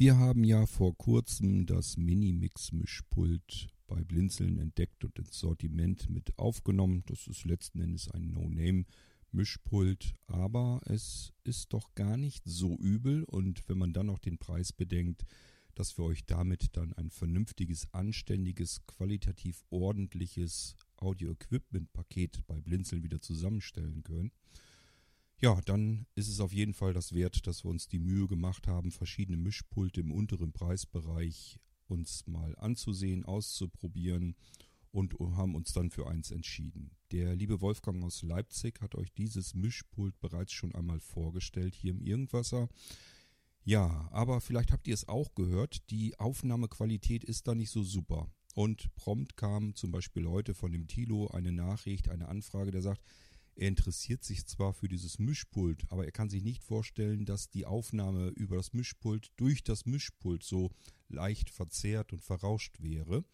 Wir haben ja vor kurzem das Minimix-Mischpult bei Blinzeln entdeckt und ins Sortiment mit aufgenommen. Das ist letzten Endes ein No-Name-Mischpult, aber es ist doch gar nicht so übel und wenn man dann noch den Preis bedenkt, dass wir euch damit dann ein vernünftiges, anständiges, qualitativ ordentliches Audio-Equipment-Paket bei Blinzeln wieder zusammenstellen können, ja, dann ist es auf jeden Fall das wert, dass wir uns die Mühe gemacht haben, verschiedene Mischpulte im unteren Preisbereich uns mal anzusehen, auszuprobieren und haben uns dann für eins entschieden. Der liebe Wolfgang aus Leipzig hat euch dieses Mischpult bereits schon einmal vorgestellt hier im Irgendwasser. Ja, aber vielleicht habt ihr es auch gehört, die Aufnahmequalität ist da nicht so super. Und prompt kam zum Beispiel heute von dem Tilo eine Nachricht, eine Anfrage, der sagt, er interessiert sich zwar für dieses Mischpult, aber er kann sich nicht vorstellen, dass die Aufnahme über das Mischpult durch das Mischpult so leicht verzerrt und verrauscht wäre.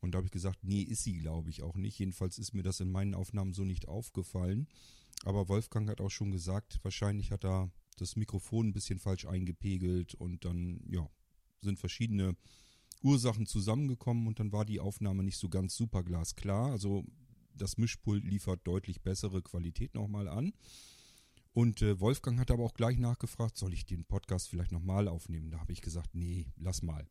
Und da habe ich gesagt, nee, ist sie, glaube ich, auch nicht. Jedenfalls ist mir das in meinen Aufnahmen so nicht aufgefallen. Aber Wolfgang hat auch schon gesagt, wahrscheinlich hat er das Mikrofon ein bisschen falsch eingepegelt und dann, ja, sind verschiedene Ursachen zusammengekommen und dann war die Aufnahme nicht so ganz super glasklar. Also das Mischpult liefert deutlich bessere Qualität nochmal an. Und äh, Wolfgang hat aber auch gleich nachgefragt, soll ich den Podcast vielleicht nochmal aufnehmen? Da habe ich gesagt, nee, lass mal.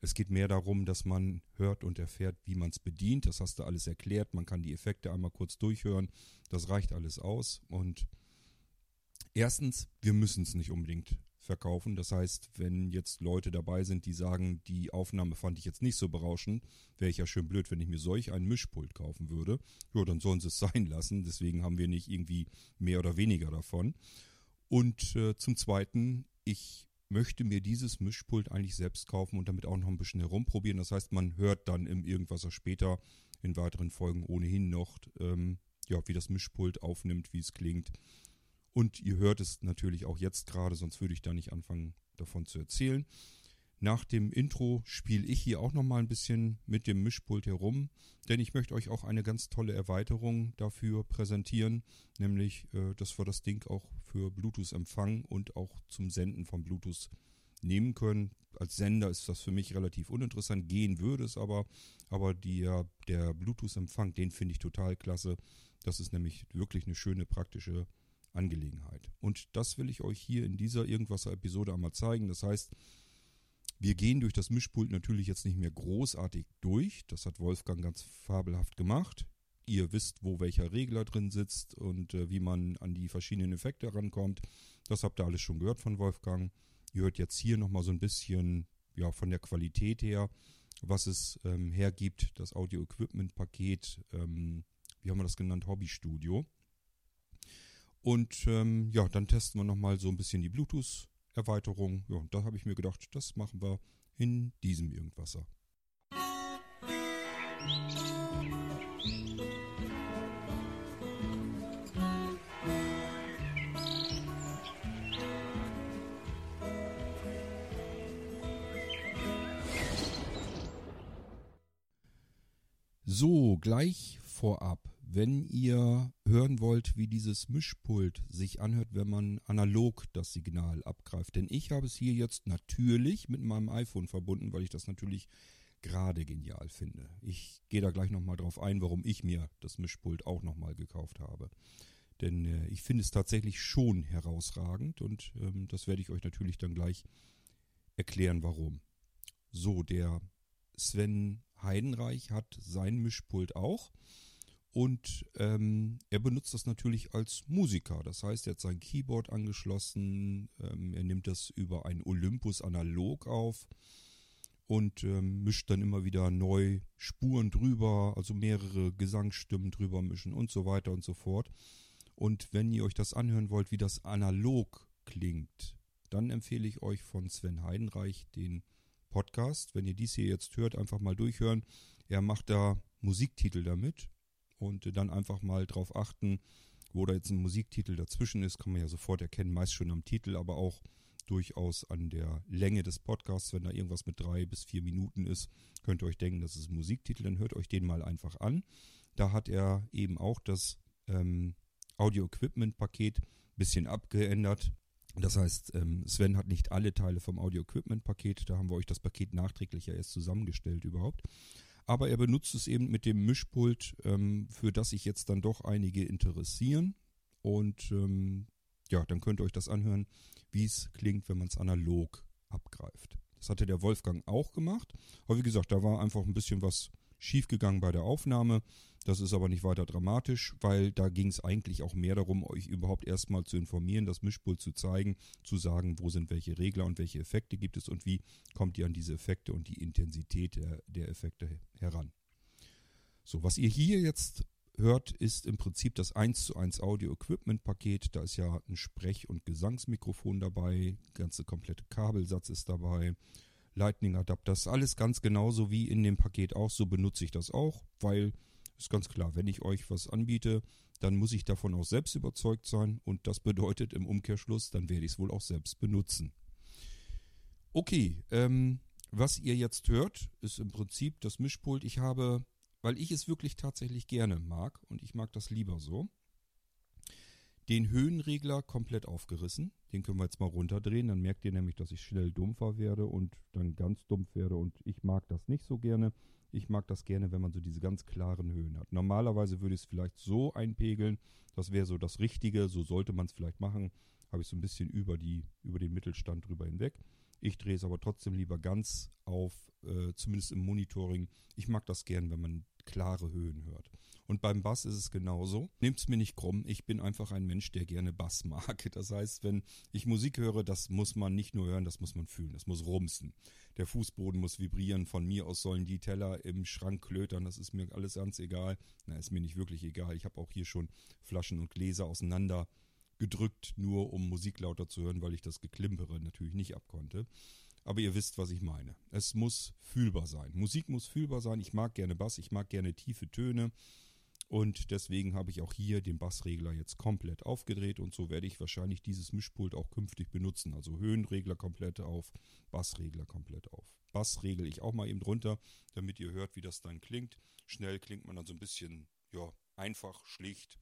Es geht mehr darum, dass man hört und erfährt, wie man es bedient. Das hast du alles erklärt. Man kann die Effekte einmal kurz durchhören. Das reicht alles aus. Und erstens, wir müssen es nicht unbedingt verkaufen. Das heißt, wenn jetzt Leute dabei sind, die sagen, die Aufnahme fand ich jetzt nicht so berauschend, wäre ich ja schön blöd, wenn ich mir solch ein Mischpult kaufen würde. Ja, dann sollen sie es sein lassen. Deswegen haben wir nicht irgendwie mehr oder weniger davon. Und äh, zum Zweiten, ich möchte mir dieses Mischpult eigentlich selbst kaufen und damit auch noch ein bisschen herumprobieren. Das heißt, man hört dann im Irgendwas später in weiteren Folgen ohnehin noch, ähm, ja, wie das Mischpult aufnimmt, wie es klingt. Und ihr hört es natürlich auch jetzt gerade, sonst würde ich da nicht anfangen davon zu erzählen. Nach dem Intro spiele ich hier auch nochmal ein bisschen mit dem Mischpult herum, denn ich möchte euch auch eine ganz tolle Erweiterung dafür präsentieren, nämlich, äh, dass wir das Ding auch für Bluetooth empfangen und auch zum Senden von Bluetooth nehmen können. Als Sender ist das für mich relativ uninteressant, gehen würde es aber, aber die, der Bluetooth-Empfang, den finde ich total klasse. Das ist nämlich wirklich eine schöne praktische Angelegenheit. Und das will ich euch hier in dieser Irgendwasser-Episode einmal zeigen. Das heißt, wir gehen durch das Mischpult natürlich jetzt nicht mehr großartig durch. Das hat Wolfgang ganz fabelhaft gemacht. Ihr wisst, wo welcher Regler drin sitzt und äh, wie man an die verschiedenen Effekte rankommt. Das habt ihr alles schon gehört von Wolfgang. Ihr hört jetzt hier nochmal so ein bisschen ja, von der Qualität her, was es ähm, hergibt, das Audio-Equipment-Paket, ähm, wie haben wir das genannt, Hobbystudio. Und ähm, ja, dann testen wir nochmal so ein bisschen die Bluetooth-Erweiterung. Ja, und da habe ich mir gedacht, das machen wir in diesem Irgendwasser. So, gleich vorab wenn ihr hören wollt, wie dieses Mischpult sich anhört, wenn man analog das Signal abgreift. Denn ich habe es hier jetzt natürlich mit meinem iPhone verbunden, weil ich das natürlich gerade genial finde. Ich gehe da gleich nochmal drauf ein, warum ich mir das Mischpult auch nochmal gekauft habe. Denn äh, ich finde es tatsächlich schon herausragend und ähm, das werde ich euch natürlich dann gleich erklären, warum. So, der Sven Heidenreich hat sein Mischpult auch. Und ähm, er benutzt das natürlich als Musiker. Das heißt, er hat sein Keyboard angeschlossen, ähm, er nimmt das über ein Olympus analog auf und ähm, mischt dann immer wieder neu Spuren drüber, also mehrere Gesangsstimmen drüber mischen und so weiter und so fort. Und wenn ihr euch das anhören wollt, wie das analog klingt, dann empfehle ich euch von Sven Heidenreich den Podcast. Wenn ihr dies hier jetzt hört, einfach mal durchhören. Er macht da Musiktitel damit und dann einfach mal drauf achten, wo da jetzt ein Musiktitel dazwischen ist, kann man ja sofort erkennen, meist schon am Titel, aber auch durchaus an der Länge des Podcasts. Wenn da irgendwas mit drei bis vier Minuten ist, könnt ihr euch denken, das ist ein Musiktitel, dann hört euch den mal einfach an. Da hat er eben auch das ähm, Audio-Equipment-Paket bisschen abgeändert. Das heißt, ähm, Sven hat nicht alle Teile vom Audio-Equipment-Paket, da haben wir euch das Paket nachträglich ja erst zusammengestellt überhaupt. Aber er benutzt es eben mit dem Mischpult, ähm, für das sich jetzt dann doch einige interessieren. Und ähm, ja, dann könnt ihr euch das anhören, wie es klingt, wenn man es analog abgreift. Das hatte der Wolfgang auch gemacht. Aber wie gesagt, da war einfach ein bisschen was schiefgegangen bei der Aufnahme. Das ist aber nicht weiter dramatisch, weil da ging es eigentlich auch mehr darum, euch überhaupt erstmal zu informieren, das Mischpult zu zeigen, zu sagen, wo sind welche Regler und welche Effekte gibt es und wie kommt ihr an diese Effekte und die Intensität der, der Effekte heran. So, was ihr hier jetzt hört, ist im Prinzip das 1 zu 1 Audio Equipment Paket. Da ist ja ein Sprech- und Gesangsmikrofon dabei, ganze komplette Kabelsatz ist dabei, Lightning Adapter, das alles ganz genauso wie in dem Paket auch. So benutze ich das auch, weil ist ganz klar, wenn ich euch was anbiete, dann muss ich davon auch selbst überzeugt sein und das bedeutet im Umkehrschluss, dann werde ich es wohl auch selbst benutzen. Okay, ähm, was ihr jetzt hört, ist im Prinzip das Mischpult. Ich habe weil ich es wirklich tatsächlich gerne mag und ich mag das lieber so. Den Höhenregler komplett aufgerissen. Den können wir jetzt mal runterdrehen. Dann merkt ihr nämlich, dass ich schnell dumpfer werde und dann ganz dumpf werde. Und ich mag das nicht so gerne. Ich mag das gerne, wenn man so diese ganz klaren Höhen hat. Normalerweise würde ich es vielleicht so einpegeln. Das wäre so das Richtige. So sollte man es vielleicht machen. Habe ich so ein bisschen über, die, über den Mittelstand drüber hinweg. Ich drehe es aber trotzdem lieber ganz auf, äh, zumindest im Monitoring. Ich mag das gern, wenn man klare Höhen hört. Und beim Bass ist es genauso. Nehmt's mir nicht krumm, ich bin einfach ein Mensch, der gerne Bass mag. Das heißt, wenn ich Musik höre, das muss man nicht nur hören, das muss man fühlen, das muss rumsen. Der Fußboden muss vibrieren, von mir aus sollen die Teller im Schrank klötern, das ist mir alles ganz egal. Na, ist mir nicht wirklich egal. Ich habe auch hier schon Flaschen und Gläser auseinander gedrückt, nur um Musik lauter zu hören, weil ich das Geklimpere natürlich nicht abkonnte. Aber ihr wisst, was ich meine. Es muss fühlbar sein. Musik muss fühlbar sein. Ich mag gerne Bass, ich mag gerne tiefe Töne. Und deswegen habe ich auch hier den Bassregler jetzt komplett aufgedreht und so werde ich wahrscheinlich dieses Mischpult auch künftig benutzen. Also Höhenregler komplett auf, Bassregler komplett auf. Bass regel ich auch mal eben drunter, damit ihr hört, wie das dann klingt. Schnell klingt man dann so ein bisschen, ja, einfach, schlicht,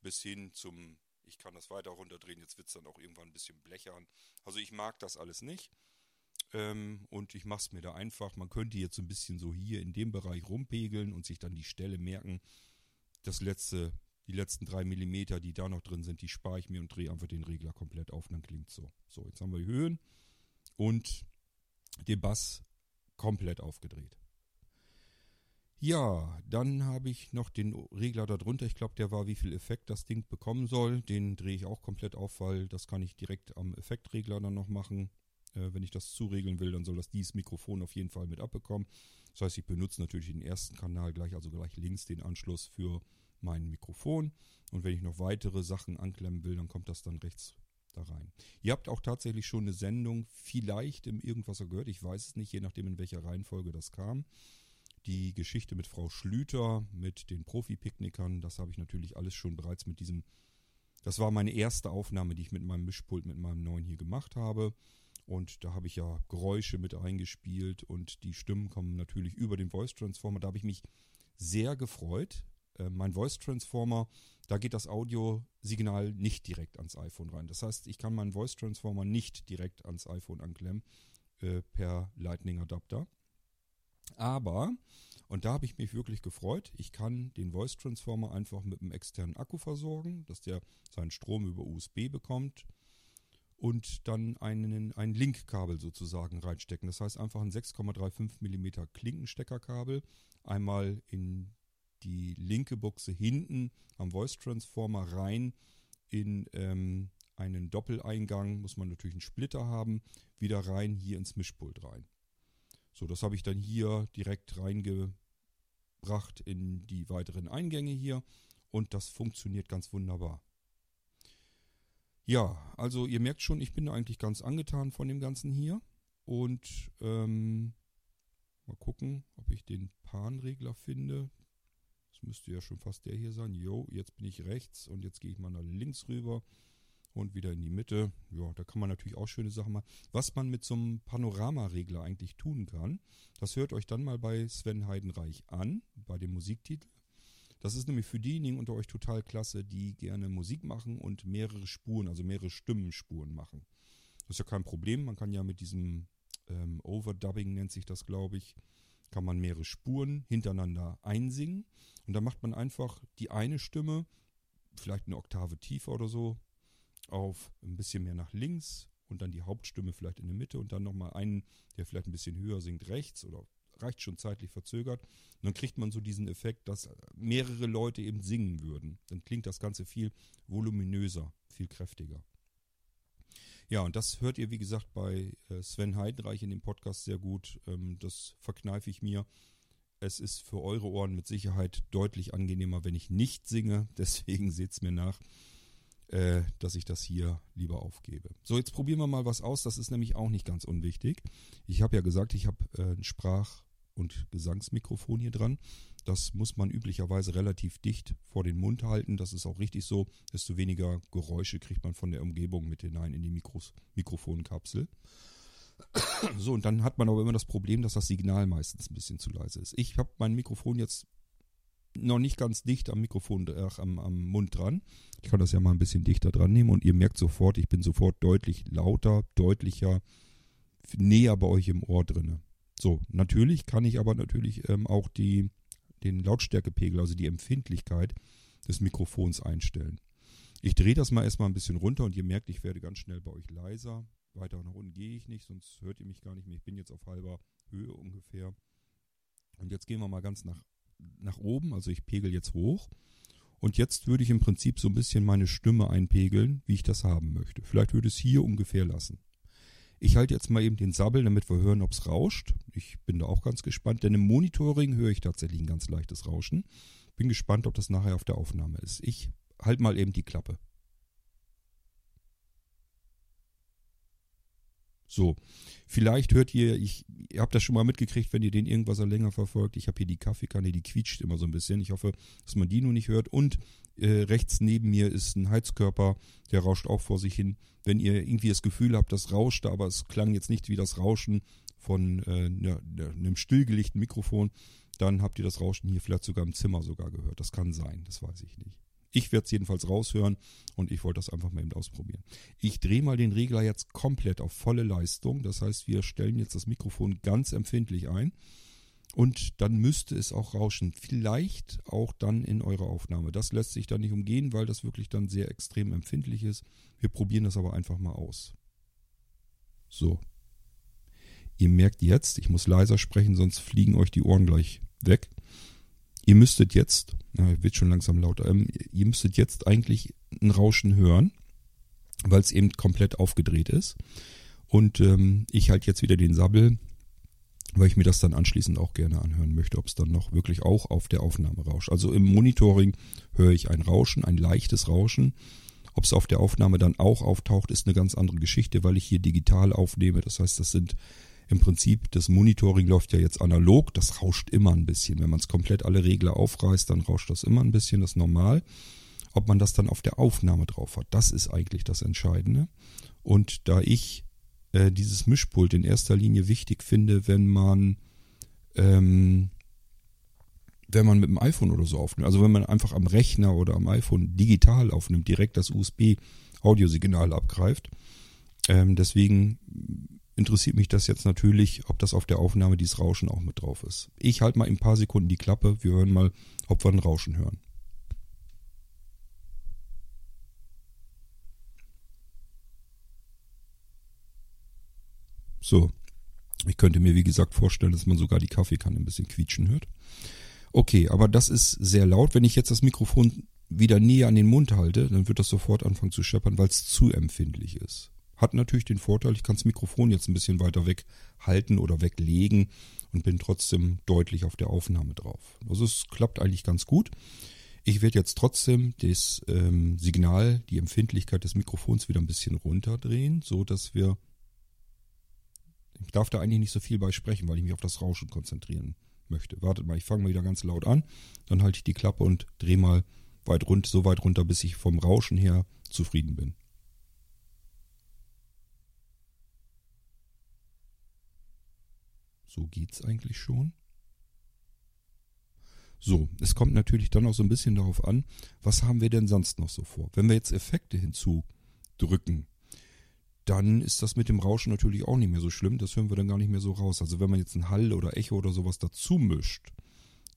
bis hin zum ich kann das weiter runterdrehen, jetzt wird es dann auch irgendwann ein bisschen blechern. Also ich mag das alles nicht. Ähm, und ich mache es mir da einfach. Man könnte jetzt so ein bisschen so hier in dem Bereich rumpegeln und sich dann die Stelle merken. Das letzte, die letzten drei Millimeter, die da noch drin sind, die spare ich mir und drehe einfach den Regler komplett auf und dann klingt so. So, jetzt haben wir die Höhen und den Bass komplett aufgedreht. Ja, dann habe ich noch den Regler darunter. Ich glaube, der war, wie viel Effekt das Ding bekommen soll. Den drehe ich auch komplett auf, weil das kann ich direkt am Effektregler dann noch machen. Äh, wenn ich das zuregeln will, dann soll das dieses Mikrofon auf jeden Fall mit abbekommen. Das heißt, ich benutze natürlich den ersten Kanal gleich, also gleich links den Anschluss für mein Mikrofon. Und wenn ich noch weitere Sachen anklemmen will, dann kommt das dann rechts da rein. Ihr habt auch tatsächlich schon eine Sendung vielleicht im Irgendwasser gehört. Ich weiß es nicht, je nachdem in welcher Reihenfolge das kam. Die Geschichte mit Frau Schlüter, mit den Profi-Picknickern, das habe ich natürlich alles schon bereits mit diesem. Das war meine erste Aufnahme, die ich mit meinem Mischpult, mit meinem neuen hier gemacht habe. Und da habe ich ja Geräusche mit eingespielt und die Stimmen kommen natürlich über den Voice Transformer. Da habe ich mich sehr gefreut. Äh, mein Voice Transformer, da geht das Audiosignal nicht direkt ans iPhone rein. Das heißt, ich kann meinen Voice Transformer nicht direkt ans iPhone anklemmen äh, per Lightning Adapter. Aber, und da habe ich mich wirklich gefreut, ich kann den Voice Transformer einfach mit einem externen Akku versorgen, dass der seinen Strom über USB bekommt und dann einen, ein Linkkabel sozusagen reinstecken. Das heißt einfach ein 6,35 mm Klinkensteckerkabel einmal in die linke Buchse hinten am Voice Transformer rein in ähm, einen Doppeleingang, muss man natürlich einen Splitter haben, wieder rein hier ins Mischpult rein. So, das habe ich dann hier direkt reingebracht in die weiteren Eingänge hier und das funktioniert ganz wunderbar. Ja, also ihr merkt schon, ich bin eigentlich ganz angetan von dem Ganzen hier und ähm, mal gucken, ob ich den Panregler finde. Das müsste ja schon fast der hier sein. Jo, jetzt bin ich rechts und jetzt gehe ich mal nach links rüber und wieder in die Mitte. Ja, da kann man natürlich auch schöne Sachen machen. Was man mit so einem Panoramaregler eigentlich tun kann, das hört euch dann mal bei Sven Heidenreich an, bei dem Musiktitel. Das ist nämlich für diejenigen unter euch total klasse, die gerne Musik machen und mehrere Spuren, also mehrere Stimmenspuren machen. Das ist ja kein Problem. Man kann ja mit diesem ähm, Overdubbing nennt sich das, glaube ich, kann man mehrere Spuren hintereinander einsingen. Und dann macht man einfach die eine Stimme, vielleicht eine Oktave tiefer oder so, auf ein bisschen mehr nach links und dann die Hauptstimme vielleicht in der Mitte und dann nochmal einen, der vielleicht ein bisschen höher singt, rechts oder reicht schon zeitlich verzögert. Und dann kriegt man so diesen Effekt, dass mehrere Leute eben singen würden. Dann klingt das Ganze viel voluminöser, viel kräftiger. Ja, und das hört ihr, wie gesagt, bei äh, Sven Heidenreich in dem Podcast sehr gut. Ähm, das verkneife ich mir. Es ist für eure Ohren mit Sicherheit deutlich angenehmer, wenn ich nicht singe. Deswegen seht es mir nach, äh, dass ich das hier lieber aufgebe. So, jetzt probieren wir mal was aus. Das ist nämlich auch nicht ganz unwichtig. Ich habe ja gesagt, ich habe äh, ein Sprach- und Gesangsmikrofon hier dran. Das muss man üblicherweise relativ dicht vor den Mund halten. Das ist auch richtig so. Desto weniger Geräusche kriegt man von der Umgebung mit hinein in die Mikros Mikrofonkapsel. So, und dann hat man aber immer das Problem, dass das Signal meistens ein bisschen zu leise ist. Ich habe mein Mikrofon jetzt noch nicht ganz dicht am Mikrofon, äh, am, am Mund dran. Ich kann das ja mal ein bisschen dichter dran nehmen und ihr merkt sofort, ich bin sofort deutlich lauter, deutlicher, näher bei euch im Ohr drinne. So, natürlich kann ich aber natürlich ähm, auch die, den Lautstärkepegel, also die Empfindlichkeit des Mikrofons einstellen. Ich drehe das mal erstmal ein bisschen runter und ihr merkt, ich werde ganz schnell bei euch leiser. Weiter nach unten gehe ich nicht, sonst hört ihr mich gar nicht mehr. Ich bin jetzt auf halber Höhe ungefähr. Und jetzt gehen wir mal ganz nach, nach oben, also ich pegel jetzt hoch. Und jetzt würde ich im Prinzip so ein bisschen meine Stimme einpegeln, wie ich das haben möchte. Vielleicht würde es hier ungefähr lassen. Ich halte jetzt mal eben den Sabbel, damit wir hören, ob es rauscht. Ich bin da auch ganz gespannt, denn im Monitoring höre ich tatsächlich ein ganz leichtes Rauschen. Bin gespannt, ob das nachher auf der Aufnahme ist. Ich halte mal eben die Klappe. So, vielleicht hört ihr, ich, ihr habt das schon mal mitgekriegt, wenn ihr den irgendwas länger verfolgt. Ich habe hier die Kaffeekanne, die quietscht immer so ein bisschen. Ich hoffe, dass man die nur nicht hört. Und äh, rechts neben mir ist ein Heizkörper, der rauscht auch vor sich hin. Wenn ihr irgendwie das Gefühl habt, das rauschte, aber es klang jetzt nicht wie das Rauschen von äh, ne, ne, einem stillgelegten Mikrofon, dann habt ihr das Rauschen hier vielleicht sogar im Zimmer sogar gehört. Das kann sein, das weiß ich nicht. Ich werde es jedenfalls raushören und ich wollte das einfach mal eben ausprobieren. Ich drehe mal den Regler jetzt komplett auf volle Leistung. Das heißt, wir stellen jetzt das Mikrofon ganz empfindlich ein. Und dann müsste es auch rauschen. Vielleicht auch dann in eurer Aufnahme. Das lässt sich dann nicht umgehen, weil das wirklich dann sehr extrem empfindlich ist. Wir probieren das aber einfach mal aus. So. Ihr merkt jetzt, ich muss leiser sprechen, sonst fliegen euch die Ohren gleich weg. Ihr müsstet jetzt, na, wird schon langsam lauter, ähm, ihr müsstet jetzt eigentlich ein Rauschen hören, weil es eben komplett aufgedreht ist. Und ähm, ich halte jetzt wieder den Sabbel, weil ich mir das dann anschließend auch gerne anhören möchte, ob es dann noch wirklich auch auf der Aufnahme rauscht. Also im Monitoring höre ich ein Rauschen, ein leichtes Rauschen. Ob es auf der Aufnahme dann auch auftaucht, ist eine ganz andere Geschichte, weil ich hier digital aufnehme. Das heißt, das sind im Prinzip, das Monitoring läuft ja jetzt analog, das rauscht immer ein bisschen. Wenn man es komplett alle Regler aufreißt, dann rauscht das immer ein bisschen, das ist normal. Ob man das dann auf der Aufnahme drauf hat, das ist eigentlich das Entscheidende. Und da ich äh, dieses Mischpult in erster Linie wichtig finde, wenn man ähm, wenn man mit dem iPhone oder so aufnimmt. Also wenn man einfach am Rechner oder am iPhone digital aufnimmt, direkt das USB-Audiosignal abgreift. Ähm, deswegen interessiert mich das jetzt natürlich, ob das auf der Aufnahme dieses Rauschen auch mit drauf ist. Ich halte mal in ein paar Sekunden die Klappe. Wir hören mal, ob wir ein Rauschen hören. So, ich könnte mir wie gesagt vorstellen, dass man sogar die Kaffeekanne ein bisschen quietschen hört. Okay, aber das ist sehr laut. Wenn ich jetzt das Mikrofon wieder näher an den Mund halte, dann wird das sofort anfangen zu scheppern, weil es zu empfindlich ist. Hat natürlich den Vorteil, ich kann das Mikrofon jetzt ein bisschen weiter weg halten oder weglegen und bin trotzdem deutlich auf der Aufnahme drauf. Also es klappt eigentlich ganz gut. Ich werde jetzt trotzdem das ähm, Signal, die Empfindlichkeit des Mikrofons wieder ein bisschen runterdrehen, so dass wir ich darf da eigentlich nicht so viel bei sprechen, weil ich mich auf das Rauschen konzentrieren möchte. Wartet mal, ich fange mal wieder ganz laut an, dann halte ich die Klappe und drehe mal weit rund, so weit runter, bis ich vom Rauschen her zufrieden bin. So geht's eigentlich schon. So, es kommt natürlich dann auch so ein bisschen darauf an, was haben wir denn sonst noch so vor? Wenn wir jetzt Effekte hinzudrücken, dann ist das mit dem Rauschen natürlich auch nicht mehr so schlimm. Das hören wir dann gar nicht mehr so raus. Also wenn man jetzt ein Hall oder Echo oder sowas dazu mischt,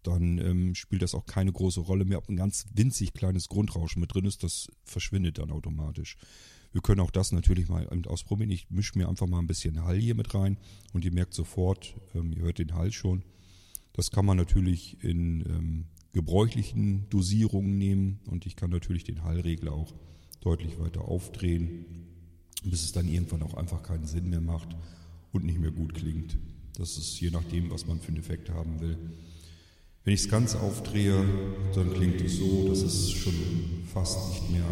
dann ähm, spielt das auch keine große Rolle mehr, ob ein ganz winzig kleines Grundrauschen mit drin ist. Das verschwindet dann automatisch. Wir können auch das natürlich mal ausprobieren. Ich mische mir einfach mal ein bisschen Hall hier mit rein und ihr merkt sofort, ähm, ihr hört den Hall schon. Das kann man natürlich in ähm, gebräuchlichen Dosierungen nehmen und ich kann natürlich den Hallregler auch deutlich weiter aufdrehen, bis es dann irgendwann auch einfach keinen Sinn mehr macht und nicht mehr gut klingt. Das ist je nachdem, was man für einen Effekt haben will. Wenn ich es ganz aufdrehe, dann klingt es so, dass es schon fast nicht mehr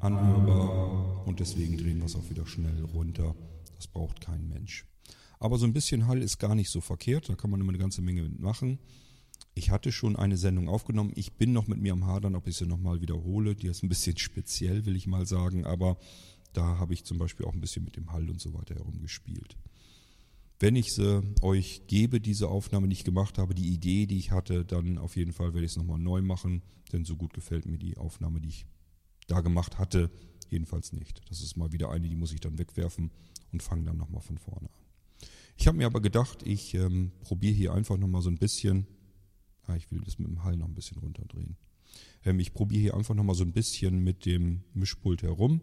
anhörbar und deswegen drehen wir es auch wieder schnell runter. Das braucht kein Mensch. Aber so ein bisschen Hall ist gar nicht so verkehrt, da kann man immer eine ganze Menge mitmachen. Ich hatte schon eine Sendung aufgenommen. Ich bin noch mit mir am Hadern, ob ich sie nochmal wiederhole. Die ist ein bisschen speziell, will ich mal sagen. Aber da habe ich zum Beispiel auch ein bisschen mit dem Hall und so weiter herumgespielt. Wenn ich sie euch gebe, diese Aufnahme nicht gemacht habe, die Idee, die ich hatte, dann auf jeden Fall werde ich es nochmal neu machen. Denn so gut gefällt mir die Aufnahme, die ich da gemacht hatte, jedenfalls nicht. Das ist mal wieder eine, die muss ich dann wegwerfen und fange dann nochmal von vorne an. Ich habe mir aber gedacht, ich ähm, probiere hier einfach nochmal so ein bisschen, ah, ich will das mit dem Hall noch ein bisschen runterdrehen. Ähm, ich probiere hier einfach nochmal so ein bisschen mit dem Mischpult herum,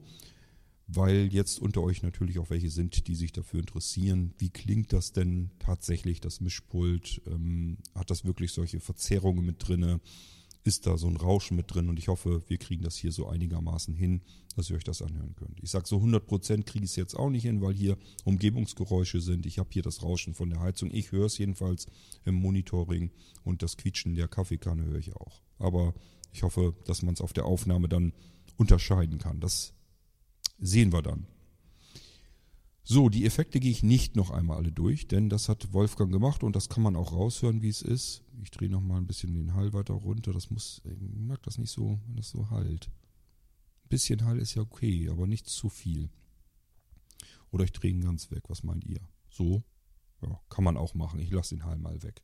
weil jetzt unter euch natürlich auch welche sind, die sich dafür interessieren. Wie klingt das denn tatsächlich, das Mischpult? Ähm, hat das wirklich solche Verzerrungen mit drinne? ist da so ein Rauschen mit drin und ich hoffe, wir kriegen das hier so einigermaßen hin, dass ihr euch das anhören könnt. Ich sage so 100% kriege ich es jetzt auch nicht hin, weil hier Umgebungsgeräusche sind. Ich habe hier das Rauschen von der Heizung. Ich höre es jedenfalls im Monitoring und das Quietschen der Kaffeekanne höre ich auch. Aber ich hoffe, dass man es auf der Aufnahme dann unterscheiden kann. Das sehen wir dann. So, die Effekte gehe ich nicht noch einmal alle durch, denn das hat Wolfgang gemacht und das kann man auch raushören, wie es ist. Ich drehe noch mal ein bisschen den Hall weiter runter. Das muss, ich mag das nicht so, wenn das so halt. Ein bisschen Hall ist ja okay, aber nicht zu viel. Oder ich drehe ihn ganz weg. Was meint ihr? So? Ja, kann man auch machen. Ich lasse den Hall mal weg.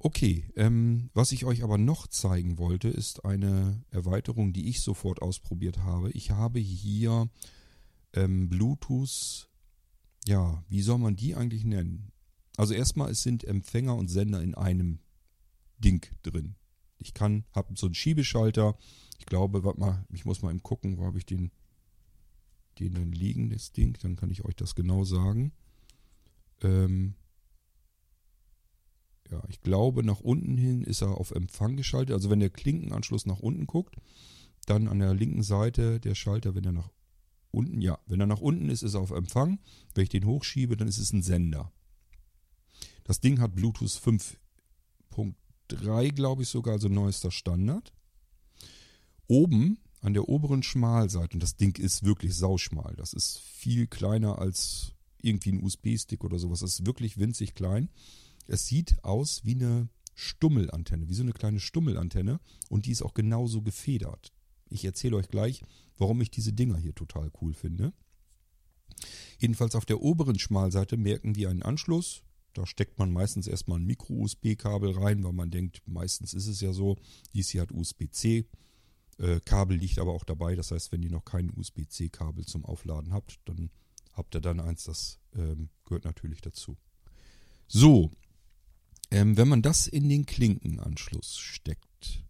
Okay, ähm, was ich euch aber noch zeigen wollte, ist eine Erweiterung, die ich sofort ausprobiert habe. Ich habe hier ähm, Bluetooth, ja, wie soll man die eigentlich nennen? Also erstmal, es sind Empfänger und Sender in einem Ding drin. Ich kann, habe so einen Schiebeschalter. Ich glaube, warte mal, ich muss mal eben gucken, wo habe ich den, den denn liegen, das Ding. Dann kann ich euch das genau sagen. Ähm, ja, ich glaube, nach unten hin ist er auf Empfang geschaltet. Also wenn der Klinkenanschluss nach unten guckt, dann an der linken Seite der Schalter, wenn er nach unten, ja, wenn er nach unten ist, ist er auf Empfang. Wenn ich den hochschiebe, dann ist es ein Sender. Das Ding hat Bluetooth 5.3, glaube ich sogar, also neuester Standard. Oben an der oberen Schmalseite, und das Ding ist wirklich sauschmal, das ist viel kleiner als irgendwie ein USB-Stick oder sowas, das ist wirklich winzig klein. Es sieht aus wie eine Stummelantenne, wie so eine kleine Stummelantenne und die ist auch genauso gefedert. Ich erzähle euch gleich, warum ich diese Dinger hier total cool finde. Jedenfalls auf der oberen Schmalseite merken wir einen Anschluss. Da steckt man meistens erstmal ein Micro-USB-Kabel rein, weil man denkt, meistens ist es ja so, dies hier hat USB-C. Äh, Kabel liegt aber auch dabei, das heißt, wenn ihr noch kein USB-C-Kabel zum Aufladen habt, dann habt ihr dann eins, das ähm, gehört natürlich dazu. So, ähm, wenn man das in den Klinkenanschluss steckt,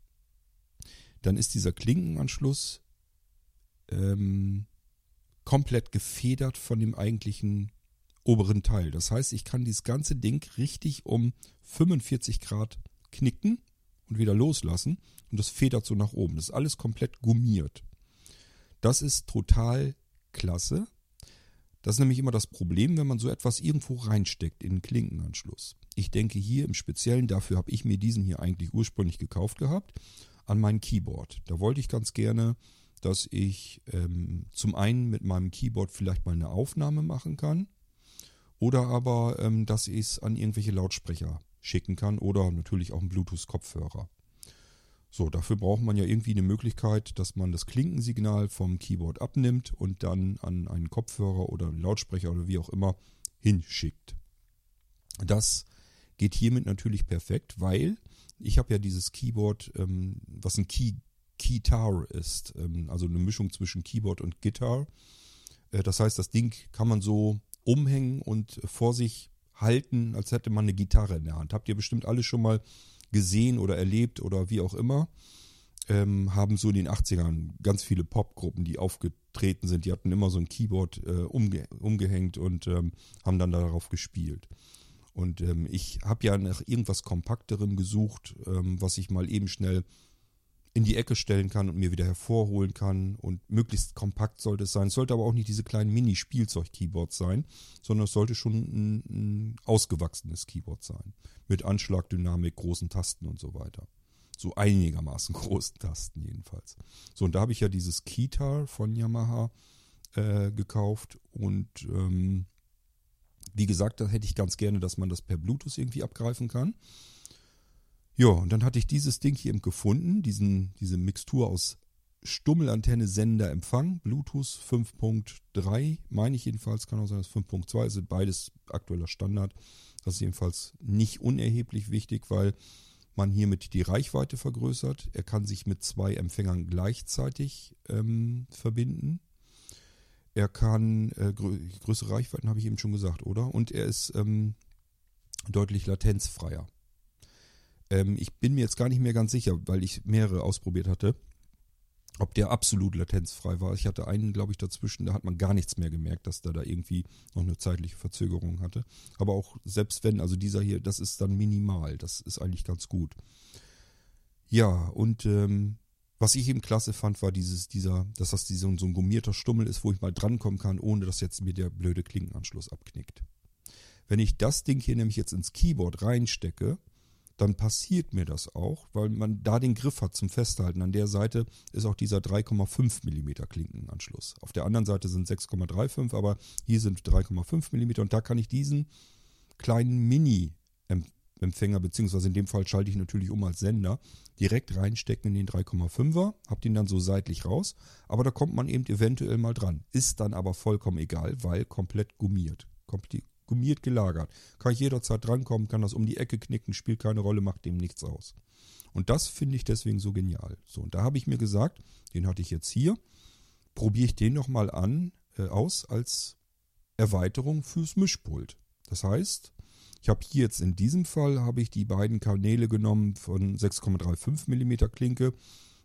dann ist dieser Klinkenanschluss ähm, komplett gefedert von dem eigentlichen oberen Teil. Das heißt, ich kann dieses ganze Ding richtig um 45 Grad knicken und wieder loslassen und das federt so nach oben. Das ist alles komplett gummiert. Das ist total klasse. Das ist nämlich immer das Problem, wenn man so etwas irgendwo reinsteckt in den Klinkenanschluss. Ich denke hier im Speziellen, dafür habe ich mir diesen hier eigentlich ursprünglich gekauft gehabt, an mein Keyboard. Da wollte ich ganz gerne dass ich ähm, zum einen mit meinem Keyboard vielleicht mal eine Aufnahme machen kann oder aber, ähm, dass ich es an irgendwelche Lautsprecher schicken kann oder natürlich auch einen Bluetooth-Kopfhörer. So, dafür braucht man ja irgendwie eine Möglichkeit, dass man das Klinkensignal vom Keyboard abnimmt und dann an einen Kopfhörer oder einen Lautsprecher oder wie auch immer hinschickt. Das Geht hiermit natürlich perfekt, weil ich habe ja dieses Keyboard, ähm, was ein Key Guitar ist, ähm, also eine Mischung zwischen Keyboard und Gitarre. Äh, das heißt, das Ding kann man so umhängen und vor sich halten, als hätte man eine Gitarre in der Hand. Habt ihr bestimmt alle schon mal gesehen oder erlebt oder wie auch immer. Ähm, haben so in den 80ern ganz viele Popgruppen, die aufgetreten sind. Die hatten immer so ein Keyboard äh, umge umgehängt und ähm, haben dann darauf gespielt. Und ähm, ich habe ja nach irgendwas Kompakterem gesucht, ähm, was ich mal eben schnell in die Ecke stellen kann und mir wieder hervorholen kann. Und möglichst kompakt sollte es sein. Es sollte aber auch nicht diese kleinen Mini-Spielzeug-Keyboards sein, sondern es sollte schon ein, ein ausgewachsenes Keyboard sein. Mit Anschlagdynamik, großen Tasten und so weiter. So einigermaßen großen Tasten jedenfalls. So, und da habe ich ja dieses Kitar von Yamaha äh, gekauft und ähm, wie gesagt, da hätte ich ganz gerne, dass man das per Bluetooth irgendwie abgreifen kann. Ja, und dann hatte ich dieses Ding hier eben gefunden, diesen, diese Mixtur aus Stummelantenne, Sender, Empfang, Bluetooth 5.3, meine ich jedenfalls, kann auch sein, dass 5.2 ist, beides aktueller Standard. Das ist jedenfalls nicht unerheblich wichtig, weil man hiermit die Reichweite vergrößert. Er kann sich mit zwei Empfängern gleichzeitig ähm, verbinden. Er kann äh, grö größere Reichweiten, habe ich eben schon gesagt, oder? Und er ist ähm, deutlich latenzfreier. Ähm, ich bin mir jetzt gar nicht mehr ganz sicher, weil ich mehrere ausprobiert hatte, ob der absolut latenzfrei war. Ich hatte einen, glaube ich, dazwischen, da hat man gar nichts mehr gemerkt, dass der da irgendwie noch eine zeitliche Verzögerung hatte. Aber auch selbst wenn, also dieser hier, das ist dann minimal. Das ist eigentlich ganz gut. Ja, und ähm, was ich eben klasse fand, war dieses, dieser, dass das so ein gummierter Stummel ist, wo ich mal drankommen kann, ohne dass jetzt mir der blöde Klinkenanschluss abknickt. Wenn ich das Ding hier nämlich jetzt ins Keyboard reinstecke, dann passiert mir das auch, weil man da den Griff hat zum Festhalten. An der Seite ist auch dieser 3,5 mm Klinkenanschluss. Auf der anderen Seite sind 6,35, aber hier sind 3,5 mm und da kann ich diesen kleinen Mini Empfänger, beziehungsweise in dem Fall schalte ich natürlich um als Sender, direkt reinstecken in den 3,5er, hab den dann so seitlich raus, aber da kommt man eben eventuell mal dran. Ist dann aber vollkommen egal, weil komplett gummiert. Komplett gummiert gelagert. Kann ich jederzeit drankommen, kann das um die Ecke knicken, spielt keine Rolle, macht dem nichts aus. Und das finde ich deswegen so genial. So, und da habe ich mir gesagt, den hatte ich jetzt hier, probiere ich den nochmal an, äh, aus als Erweiterung fürs Mischpult. Das heißt, ich habe hier jetzt in diesem Fall habe ich die beiden Kanäle genommen von 6,35 mm Klinke.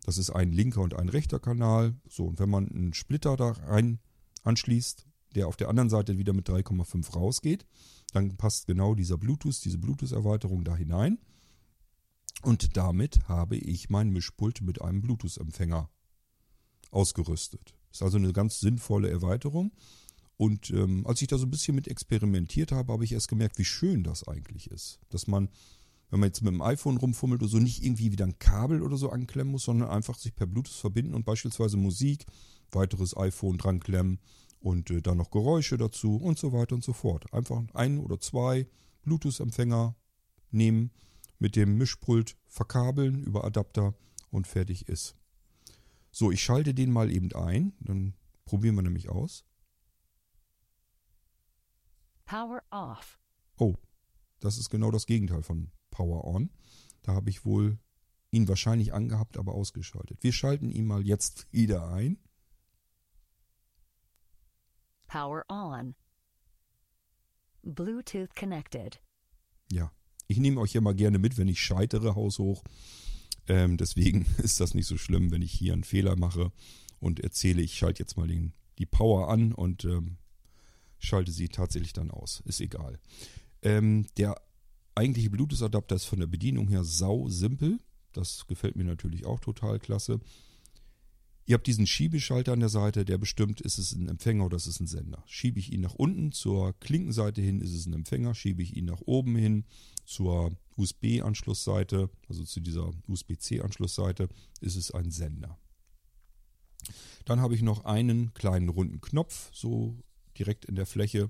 Das ist ein linker und ein rechter Kanal. So, und wenn man einen Splitter da rein anschließt, der auf der anderen Seite wieder mit 3,5 rausgeht, dann passt genau dieser Bluetooth, diese Bluetooth-Erweiterung da hinein. Und damit habe ich mein Mischpult mit einem Bluetooth-Empfänger ausgerüstet. Ist also eine ganz sinnvolle Erweiterung. Und ähm, als ich da so ein bisschen mit experimentiert habe, habe ich erst gemerkt, wie schön das eigentlich ist. Dass man, wenn man jetzt mit dem iPhone rumfummelt oder so, nicht irgendwie wieder ein Kabel oder so anklemmen muss, sondern einfach sich per Bluetooth verbinden und beispielsweise Musik, weiteres iPhone dran klemmen und äh, dann noch Geräusche dazu und so weiter und so fort. Einfach ein oder zwei Bluetooth-Empfänger nehmen, mit dem Mischpult verkabeln über Adapter und fertig ist. So, ich schalte den mal eben ein, dann probieren wir nämlich aus. Power off. Oh, das ist genau das Gegenteil von Power on. Da habe ich wohl ihn wahrscheinlich angehabt, aber ausgeschaltet. Wir schalten ihn mal jetzt wieder ein. Power on. Bluetooth connected. Ja, ich nehme euch ja mal gerne mit, wenn ich scheitere, haushoch. Ähm, deswegen ist das nicht so schlimm, wenn ich hier einen Fehler mache und erzähle, ich schalte jetzt mal den, die Power an und ähm, schalte sie tatsächlich dann aus. Ist egal. Ähm, der eigentliche Bluetooth-Adapter ist von der Bedienung her sau simpel. Das gefällt mir natürlich auch total klasse. Ihr habt diesen Schiebeschalter an der Seite, der bestimmt, ist es ein Empfänger oder ist es ein Sender. Schiebe ich ihn nach unten zur Klinkenseite hin, ist es ein Empfänger. Schiebe ich ihn nach oben hin zur USB-Anschlussseite, also zu dieser USB-C-Anschlussseite, ist es ein Sender. Dann habe ich noch einen kleinen runden Knopf, so direkt in der Fläche.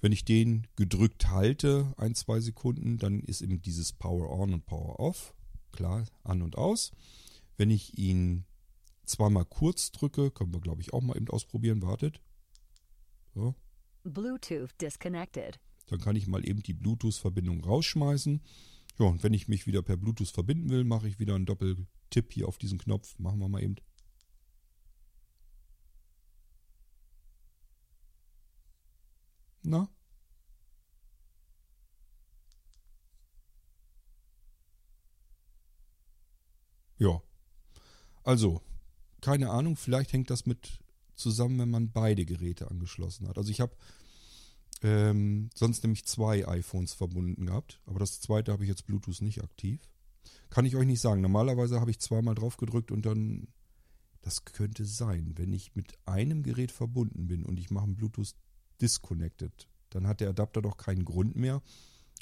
Wenn ich den gedrückt halte, ein, zwei Sekunden, dann ist eben dieses Power On und Power Off. Klar, an und aus. Wenn ich ihn zweimal kurz drücke, können wir glaube ich auch mal eben ausprobieren. Wartet. So. Bluetooth disconnected. Dann kann ich mal eben die Bluetooth-Verbindung rausschmeißen. Ja, und wenn ich mich wieder per Bluetooth verbinden will, mache ich wieder einen Doppeltipp hier auf diesen Knopf. Machen wir mal eben. Na? Ja. Also, keine Ahnung, vielleicht hängt das mit zusammen, wenn man beide Geräte angeschlossen hat. Also ich habe ähm, sonst nämlich zwei iPhones verbunden gehabt, aber das zweite habe ich jetzt Bluetooth nicht aktiv. Kann ich euch nicht sagen. Normalerweise habe ich zweimal drauf gedrückt und dann, das könnte sein, wenn ich mit einem Gerät verbunden bin und ich mache ein Bluetooth disconnected, dann hat der Adapter doch keinen Grund mehr,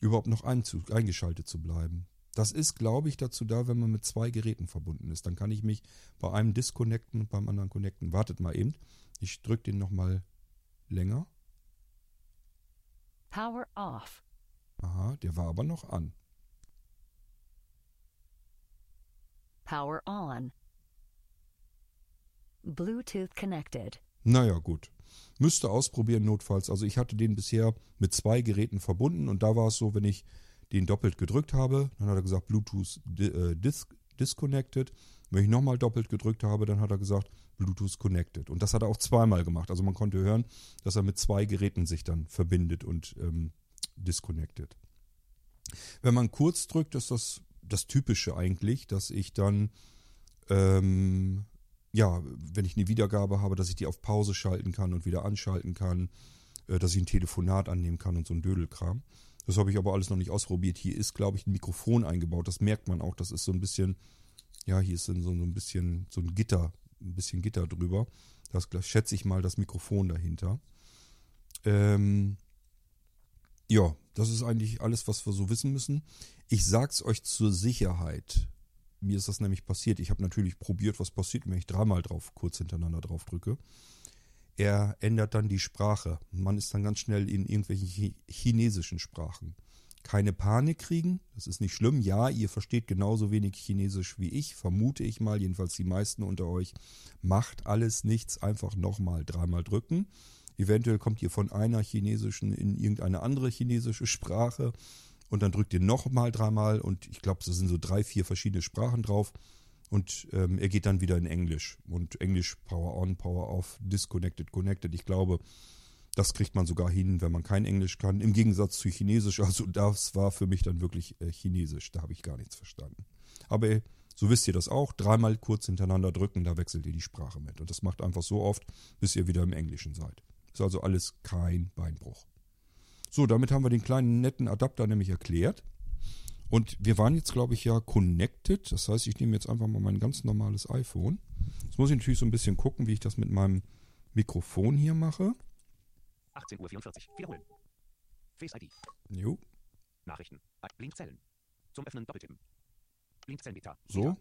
überhaupt noch eingeschaltet zu bleiben. Das ist, glaube ich, dazu da, wenn man mit zwei Geräten verbunden ist. Dann kann ich mich bei einem disconnecten und beim anderen connecten. Wartet mal eben. Ich drücke den nochmal länger. Power off. Aha, der war aber noch an. Power on. Bluetooth connected. Naja, gut. Müsste ausprobieren notfalls. Also ich hatte den bisher mit zwei Geräten verbunden und da war es so, wenn ich den doppelt gedrückt habe, dann hat er gesagt Bluetooth äh, dis disconnected. Wenn ich nochmal doppelt gedrückt habe, dann hat er gesagt Bluetooth connected. Und das hat er auch zweimal gemacht. Also man konnte hören, dass er mit zwei Geräten sich dann verbindet und ähm, disconnected. Wenn man kurz drückt, ist das das Typische eigentlich, dass ich dann, ähm, ja, wenn ich eine Wiedergabe habe, dass ich die auf Pause schalten kann und wieder anschalten kann, äh, dass ich ein Telefonat annehmen kann und so ein Dödelkram. Das habe ich aber alles noch nicht ausprobiert. Hier ist, glaube ich, ein Mikrofon eingebaut. Das merkt man auch. Das ist so ein bisschen, ja, hier ist so, ein bisschen so ein Gitter, ein bisschen Gitter drüber. Das schätze ich mal das Mikrofon dahinter. Ähm, ja, das ist eigentlich alles, was wir so wissen müssen. Ich sag's euch zur Sicherheit. Mir ist das nämlich passiert. Ich habe natürlich probiert, was passiert, wenn ich dreimal drauf, kurz hintereinander drauf drücke. Er ändert dann die Sprache. Man ist dann ganz schnell in irgendwelchen chinesischen Sprachen. Keine Panik kriegen, das ist nicht schlimm. Ja, ihr versteht genauso wenig Chinesisch wie ich, vermute ich mal, jedenfalls die meisten unter euch. Macht alles nichts, einfach nochmal dreimal drücken. Eventuell kommt ihr von einer chinesischen in irgendeine andere chinesische Sprache und dann drückt ihr nochmal dreimal und ich glaube, es sind so drei, vier verschiedene Sprachen drauf und ähm, er geht dann wieder in Englisch. Und Englisch Power on, Power off, disconnected, connected. Ich glaube, das kriegt man sogar hin, wenn man kein Englisch kann. Im Gegensatz zu Chinesisch. Also das war für mich dann wirklich äh, Chinesisch. Da habe ich gar nichts verstanden. Aber äh, so wisst ihr das auch. Dreimal kurz hintereinander drücken, da wechselt ihr die Sprache mit. Und das macht einfach so oft, bis ihr wieder im Englischen seid. Ist also alles kein Beinbruch. So, damit haben wir den kleinen netten Adapter nämlich erklärt. Und wir waren jetzt, glaube ich, ja connected. Das heißt, ich nehme jetzt einfach mal mein ganz normales iPhone. Jetzt muss ich natürlich so ein bisschen gucken, wie ich das mit meinem Mikrofon hier mache. 18.44 Uhr. Wiederholen. Face ID. Jo. Nachrichten. Blindzellen. Zum Öffnen doppeltippen. Blindzellen Beta. So.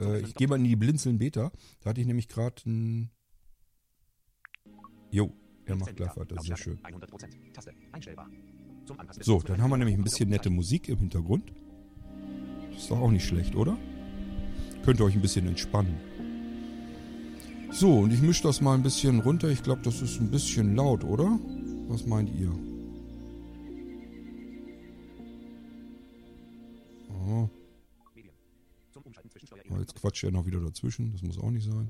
Äh, ich gehe mal in die Blinzeln Beta. Da hatte ich nämlich gerade ein. Jo, er macht gleich weiter. Sehr schön. 100%. Taste. Einstellbar. Zum Anpassen. So, dann haben wir nämlich ein bisschen nette Musik im Hintergrund. Ist doch auch nicht schlecht, oder? Könnt ihr euch ein bisschen entspannen. So, und ich mische das mal ein bisschen runter. Ich glaube, das ist ein bisschen laut, oder? Was meint ihr? Oh. Oh, jetzt quatscht er noch wieder dazwischen. Das muss auch nicht sein.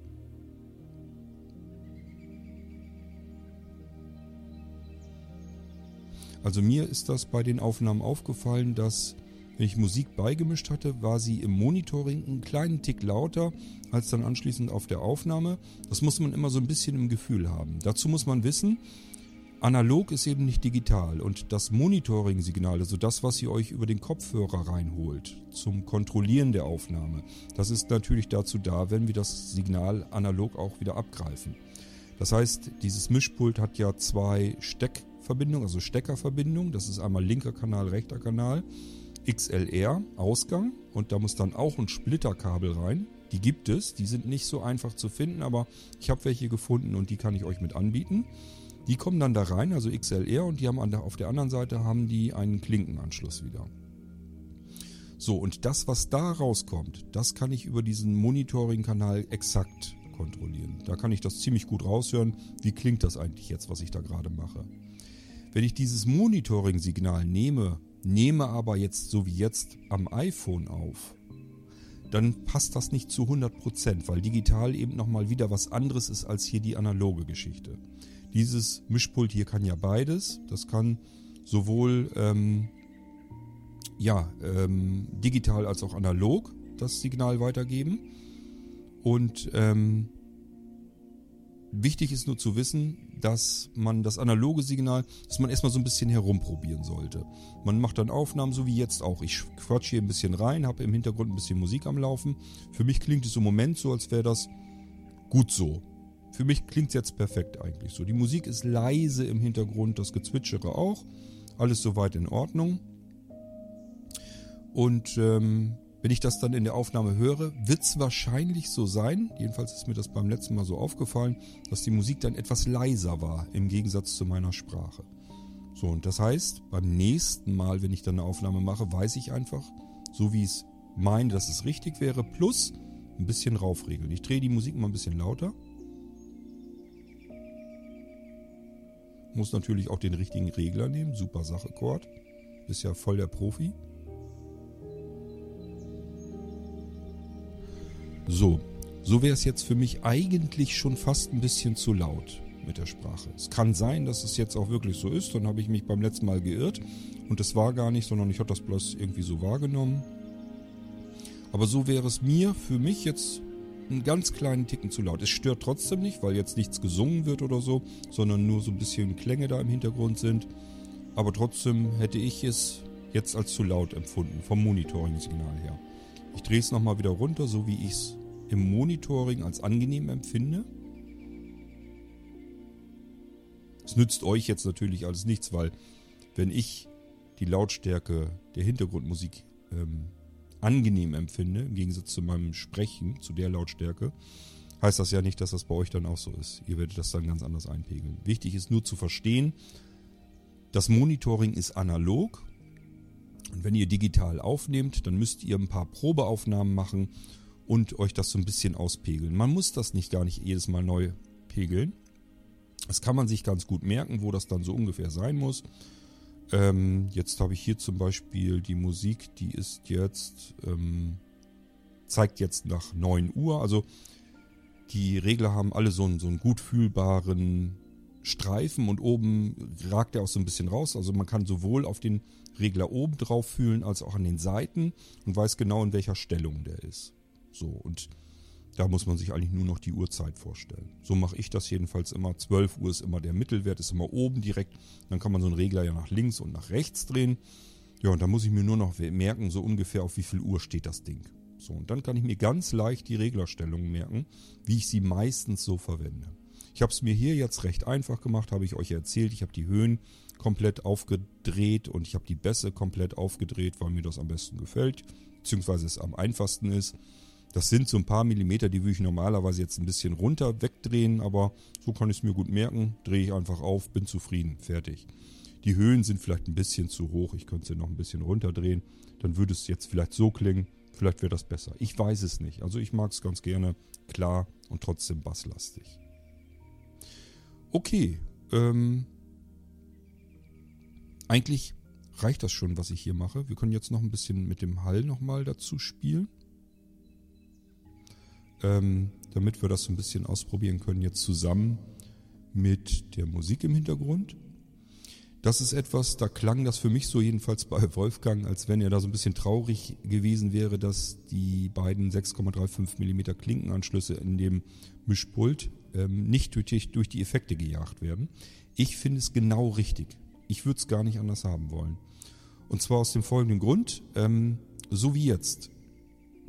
Also mir ist das bei den Aufnahmen aufgefallen, dass wenn ich Musik beigemischt hatte, war sie im Monitoring einen kleinen Tick lauter als dann anschließend auf der Aufnahme. Das muss man immer so ein bisschen im Gefühl haben. Dazu muss man wissen, analog ist eben nicht digital und das Monitoring-Signal, also das, was ihr euch über den Kopfhörer reinholt zum Kontrollieren der Aufnahme, das ist natürlich dazu da, wenn wir das Signal analog auch wieder abgreifen. Das heißt, dieses Mischpult hat ja zwei Steckverbindungen, also Steckerverbindungen. Das ist einmal linker Kanal, rechter Kanal. XLR, Ausgang. Und da muss dann auch ein Splitterkabel rein. Die gibt es. Die sind nicht so einfach zu finden, aber ich habe welche gefunden und die kann ich euch mit anbieten. Die kommen dann da rein, also XLR, und die haben der, auf der anderen Seite haben die einen Klinkenanschluss wieder. So, und das, was da rauskommt, das kann ich über diesen Monitoring-Kanal exakt kontrollieren. Da kann ich das ziemlich gut raushören. Wie klingt das eigentlich jetzt, was ich da gerade mache? Wenn ich dieses Monitoring-Signal nehme, nehme aber jetzt so wie jetzt am iPhone auf, dann passt das nicht zu 100%, weil digital eben nochmal wieder was anderes ist als hier die analoge Geschichte. Dieses Mischpult hier kann ja beides. Das kann sowohl ähm, ja, ähm, digital als auch analog das Signal weitergeben. Und ähm, wichtig ist nur zu wissen, dass man das analoge Signal, dass man erstmal so ein bisschen herumprobieren sollte. Man macht dann Aufnahmen, so wie jetzt auch. Ich quatsch hier ein bisschen rein, habe im Hintergrund ein bisschen Musik am Laufen. Für mich klingt es im Moment so, als wäre das gut so. Für mich klingt es jetzt perfekt eigentlich so. Die Musik ist leise im Hintergrund, das Gezwitschere auch. Alles soweit in Ordnung. Und ähm, wenn ich das dann in der Aufnahme höre, wird es wahrscheinlich so sein, jedenfalls ist mir das beim letzten Mal so aufgefallen, dass die Musik dann etwas leiser war im Gegensatz zu meiner Sprache. So, und das heißt, beim nächsten Mal, wenn ich dann eine Aufnahme mache, weiß ich einfach, so wie ich es meine, dass es richtig wäre, plus ein bisschen raufregeln. Ich drehe die Musik mal ein bisschen lauter. Muss natürlich auch den richtigen Regler nehmen. Super Sache, Cord. Bist ja voll der Profi. So, so wäre es jetzt für mich eigentlich schon fast ein bisschen zu laut mit der Sprache. Es kann sein, dass es jetzt auch wirklich so ist. Dann habe ich mich beim letzten Mal geirrt und es war gar nicht, sondern ich habe das bloß irgendwie so wahrgenommen. Aber so wäre es mir für mich jetzt einen ganz kleinen Ticken zu laut. Es stört trotzdem nicht, weil jetzt nichts gesungen wird oder so, sondern nur so ein bisschen Klänge da im Hintergrund sind. Aber trotzdem hätte ich es jetzt als zu laut empfunden, vom Monitoring-Signal her. Ich drehe es nochmal wieder runter, so wie ich es im Monitoring als angenehm empfinde. Es nützt euch jetzt natürlich alles nichts, weil wenn ich die Lautstärke der Hintergrundmusik ähm, angenehm empfinde, im Gegensatz zu meinem Sprechen, zu der Lautstärke, heißt das ja nicht, dass das bei euch dann auch so ist. Ihr werdet das dann ganz anders einpegeln. Wichtig ist nur zu verstehen, das Monitoring ist analog und wenn ihr digital aufnehmt, dann müsst ihr ein paar Probeaufnahmen machen und euch das so ein bisschen auspegeln. Man muss das nicht gar nicht jedes Mal neu pegeln. Das kann man sich ganz gut merken, wo das dann so ungefähr sein muss. Ähm, jetzt habe ich hier zum Beispiel die Musik, die ist jetzt, ähm, zeigt jetzt nach 9 Uhr. Also die Regler haben alle so einen, so einen gut fühlbaren Streifen und oben ragt er auch so ein bisschen raus. Also man kann sowohl auf den Regler oben drauf fühlen als auch an den Seiten und weiß genau in welcher Stellung der ist. So und da muss man sich eigentlich nur noch die Uhrzeit vorstellen. So mache ich das jedenfalls immer. 12 Uhr ist immer der Mittelwert, ist immer oben direkt. Dann kann man so einen Regler ja nach links und nach rechts drehen. Ja, und da muss ich mir nur noch merken, so ungefähr auf wie viel Uhr steht das Ding. So, und dann kann ich mir ganz leicht die Reglerstellungen merken, wie ich sie meistens so verwende. Ich habe es mir hier jetzt recht einfach gemacht, habe ich euch erzählt. Ich habe die Höhen komplett aufgedreht und ich habe die Bässe komplett aufgedreht, weil mir das am besten gefällt, beziehungsweise es am einfachsten ist. Das sind so ein paar Millimeter, die würde ich normalerweise jetzt ein bisschen runter wegdrehen, aber so kann ich es mir gut merken. Drehe ich einfach auf, bin zufrieden, fertig. Die Höhen sind vielleicht ein bisschen zu hoch, ich könnte sie noch ein bisschen runterdrehen. Dann würde es jetzt vielleicht so klingen, vielleicht wäre das besser. Ich weiß es nicht. Also ich mag es ganz gerne klar und trotzdem basslastig. Okay, ähm, eigentlich reicht das schon, was ich hier mache. Wir können jetzt noch ein bisschen mit dem Hall nochmal dazu spielen. Ähm, damit wir das so ein bisschen ausprobieren können, jetzt zusammen mit der Musik im Hintergrund. Das ist etwas, da klang das für mich so jedenfalls bei Wolfgang, als wenn er da so ein bisschen traurig gewesen wäre, dass die beiden 6,35 mm Klinkenanschlüsse in dem Mischpult ähm, nicht durch die, durch die Effekte gejagt werden. Ich finde es genau richtig. Ich würde es gar nicht anders haben wollen. Und zwar aus dem folgenden Grund, ähm, so wie jetzt.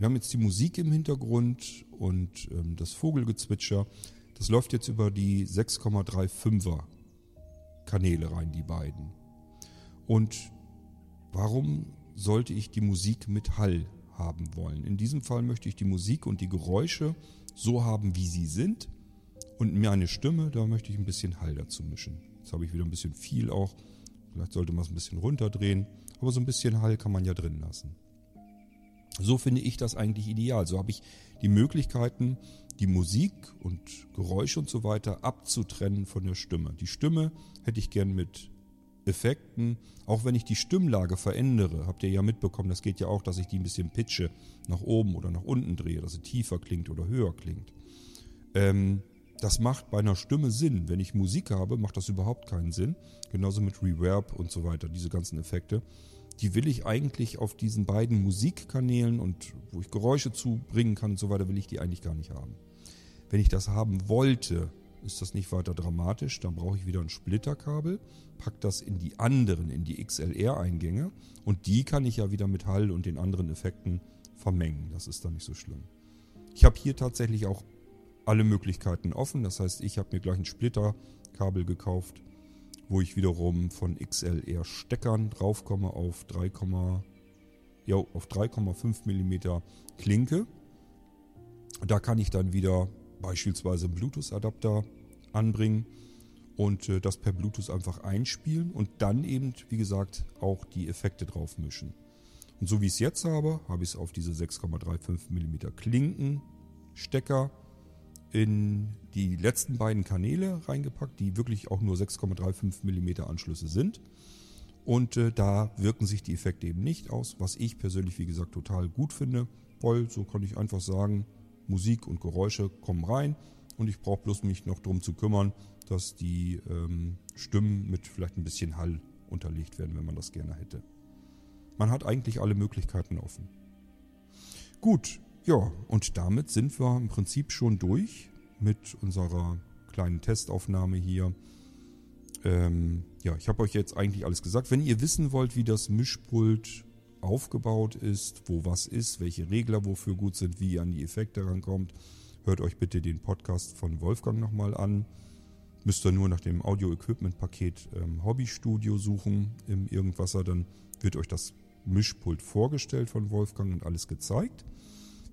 Wir haben jetzt die Musik im Hintergrund und ähm, das Vogelgezwitscher. Das läuft jetzt über die 6,35er Kanäle rein, die beiden. Und warum sollte ich die Musik mit Hall haben wollen? In diesem Fall möchte ich die Musik und die Geräusche so haben, wie sie sind und mir eine Stimme, da möchte ich ein bisschen Hall dazu mischen. Jetzt habe ich wieder ein bisschen viel auch. Vielleicht sollte man es ein bisschen runterdrehen. Aber so ein bisschen Hall kann man ja drin lassen. So finde ich das eigentlich ideal. So habe ich die Möglichkeiten, die Musik und Geräusche und so weiter abzutrennen von der Stimme. Die Stimme hätte ich gern mit Effekten, auch wenn ich die Stimmlage verändere, habt ihr ja mitbekommen, das geht ja auch, dass ich die ein bisschen pitche, nach oben oder nach unten drehe, dass sie tiefer klingt oder höher klingt. Ähm, das macht bei einer Stimme Sinn. Wenn ich Musik habe, macht das überhaupt keinen Sinn. Genauso mit Reverb und so weiter, diese ganzen Effekte. Die will ich eigentlich auf diesen beiden Musikkanälen und wo ich Geräusche zubringen kann und so weiter, will ich die eigentlich gar nicht haben. Wenn ich das haben wollte, ist das nicht weiter dramatisch. Dann brauche ich wieder ein Splitterkabel, pack das in die anderen, in die XLR-Eingänge und die kann ich ja wieder mit Hall und den anderen Effekten vermengen. Das ist dann nicht so schlimm. Ich habe hier tatsächlich auch alle Möglichkeiten offen. Das heißt, ich habe mir gleich ein Splitterkabel gekauft, wo ich wiederum von XLR-Steckern draufkomme auf 3, ja, auf 3,5 mm Klinke. Da kann ich dann wieder beispielsweise einen Bluetooth-Adapter anbringen und äh, das per Bluetooth einfach einspielen und dann eben, wie gesagt, auch die Effekte drauf mischen. Und so wie ich es jetzt habe, habe ich es auf diese 6,35 mm Klinkenstecker in die letzten beiden Kanäle reingepackt, die wirklich auch nur 6,35 mm Anschlüsse sind. Und äh, da wirken sich die Effekte eben nicht aus, was ich persönlich, wie gesagt, total gut finde, weil so kann ich einfach sagen, Musik und Geräusche kommen rein und ich brauche bloß mich noch darum zu kümmern, dass die ähm, Stimmen mit vielleicht ein bisschen Hall unterlegt werden, wenn man das gerne hätte. Man hat eigentlich alle Möglichkeiten offen. Gut, ja, und damit sind wir im Prinzip schon durch mit unserer kleinen Testaufnahme hier. Ähm, ja, ich habe euch jetzt eigentlich alles gesagt. Wenn ihr wissen wollt, wie das Mischpult aufgebaut ist, wo was ist, welche Regler wofür gut sind, wie ihr an die Effekte rankommt, hört euch bitte den Podcast von Wolfgang nochmal an. Müsst ihr nur nach dem Audio-Equipment-Paket ähm, Hobbystudio suchen im Irgendwasser, dann wird euch das Mischpult vorgestellt von Wolfgang und alles gezeigt.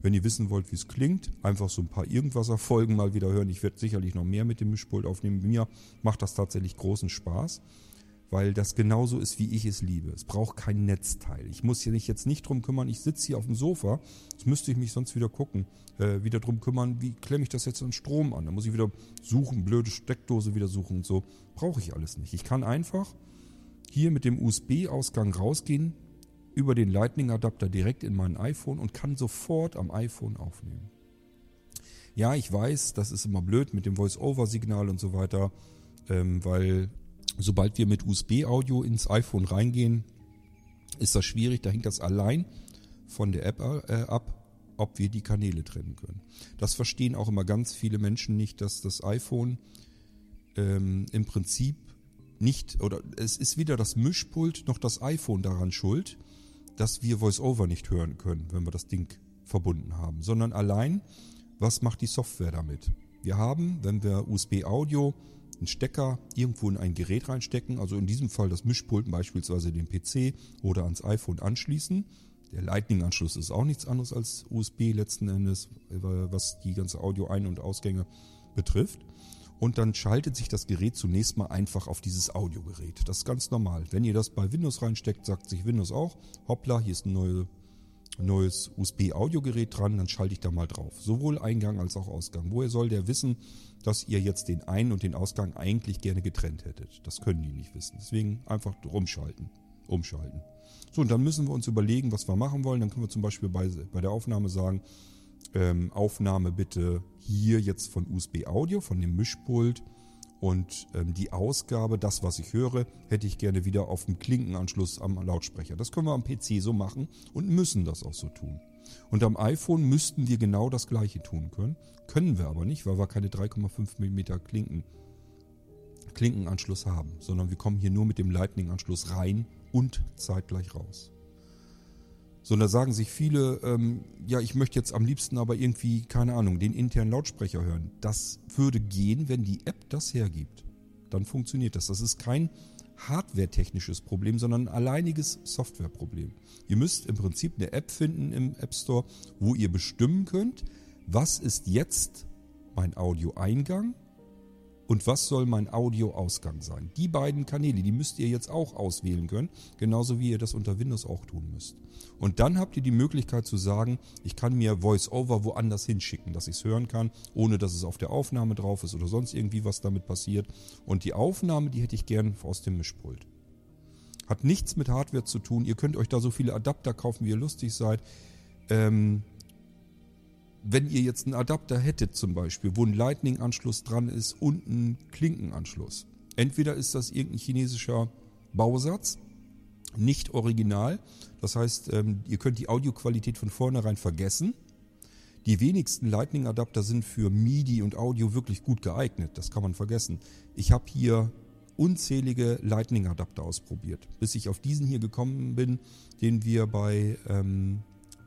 Wenn ihr wissen wollt, wie es klingt, einfach so ein paar Irgendwasser-Folgen mal wieder hören. Ich werde sicherlich noch mehr mit dem Mischpult aufnehmen. Mir macht das tatsächlich großen Spaß weil das genauso ist, wie ich es liebe. Es braucht kein Netzteil. Ich muss hier nicht jetzt nicht drum kümmern. Ich sitze hier auf dem Sofa. Das müsste ich mich sonst wieder gucken, äh, wieder drum kümmern, wie klemme ich das jetzt an Strom an. Da muss ich wieder suchen, blöde Steckdose wieder suchen und so. Brauche ich alles nicht. Ich kann einfach hier mit dem USB-Ausgang rausgehen, über den Lightning-Adapter direkt in mein iPhone und kann sofort am iPhone aufnehmen. Ja, ich weiß, das ist immer blöd mit dem Voice-Over-Signal und so weiter, ähm, weil Sobald wir mit USB-Audio ins iPhone reingehen, ist das schwierig. Da hängt das allein von der App äh, ab, ob wir die Kanäle trennen können. Das verstehen auch immer ganz viele Menschen nicht, dass das iPhone ähm, im Prinzip nicht, oder es ist weder das Mischpult noch das iPhone daran schuld, dass wir VoiceOver nicht hören können, wenn wir das Ding verbunden haben, sondern allein, was macht die Software damit? Wir haben, wenn wir USB-Audio einen Stecker irgendwo in ein Gerät reinstecken, also in diesem Fall das Mischpult beispielsweise den PC oder ans iPhone anschließen. Der Lightning-Anschluss ist auch nichts anderes als USB letzten Endes, was die ganze Audio-Ein- und Ausgänge betrifft. Und dann schaltet sich das Gerät zunächst mal einfach auf dieses Audiogerät. Das ist ganz normal. Wenn ihr das bei Windows reinsteckt, sagt sich Windows auch, hoppla, hier ist ein neue neues USB-Audiogerät dran, dann schalte ich da mal drauf. Sowohl Eingang als auch Ausgang. Woher soll der wissen, dass ihr jetzt den Ein- und den Ausgang eigentlich gerne getrennt hättet? Das können die nicht wissen. Deswegen einfach rumschalten. Umschalten. So, und dann müssen wir uns überlegen, was wir machen wollen. Dann können wir zum Beispiel bei, bei der Aufnahme sagen, ähm, Aufnahme bitte hier jetzt von USB-Audio, von dem Mischpult und ähm, die Ausgabe, das, was ich höre, hätte ich gerne wieder auf dem Klinkenanschluss am Lautsprecher. Das können wir am PC so machen und müssen das auch so tun. Und am iPhone müssten wir genau das gleiche tun können. Können wir aber nicht, weil wir keine 3,5 mm Klinken, Klinkenanschluss haben, sondern wir kommen hier nur mit dem Lightning-Anschluss rein und zeitgleich raus. So, und da sagen sich viele, ähm, ja, ich möchte jetzt am liebsten aber irgendwie, keine Ahnung, den internen Lautsprecher hören. Das würde gehen, wenn die App das hergibt. Dann funktioniert das. Das ist kein hardware-technisches Problem, sondern ein alleiniges Softwareproblem. Ihr müsst im Prinzip eine App finden im App Store, wo ihr bestimmen könnt, was ist jetzt mein Audioeingang und was soll mein Audioausgang sein. Die beiden Kanäle, die müsst ihr jetzt auch auswählen können, genauso wie ihr das unter Windows auch tun müsst. Und dann habt ihr die Möglichkeit zu sagen, ich kann mir VoiceOver woanders hinschicken, dass ich es hören kann, ohne dass es auf der Aufnahme drauf ist oder sonst irgendwie was damit passiert. Und die Aufnahme, die hätte ich gern aus dem Mischpult. Hat nichts mit Hardware zu tun. Ihr könnt euch da so viele Adapter kaufen, wie ihr lustig seid. Ähm, wenn ihr jetzt einen Adapter hättet zum Beispiel, wo ein Lightning-Anschluss dran ist und ein Klinkenanschluss. Entweder ist das irgendein chinesischer Bausatz, nicht original. Das heißt, ähm, ihr könnt die Audioqualität von vornherein vergessen. Die wenigsten Lightning-Adapter sind für MIDI und Audio wirklich gut geeignet. Das kann man vergessen. Ich habe hier unzählige Lightning-Adapter ausprobiert, bis ich auf diesen hier gekommen bin, den wir bei ähm,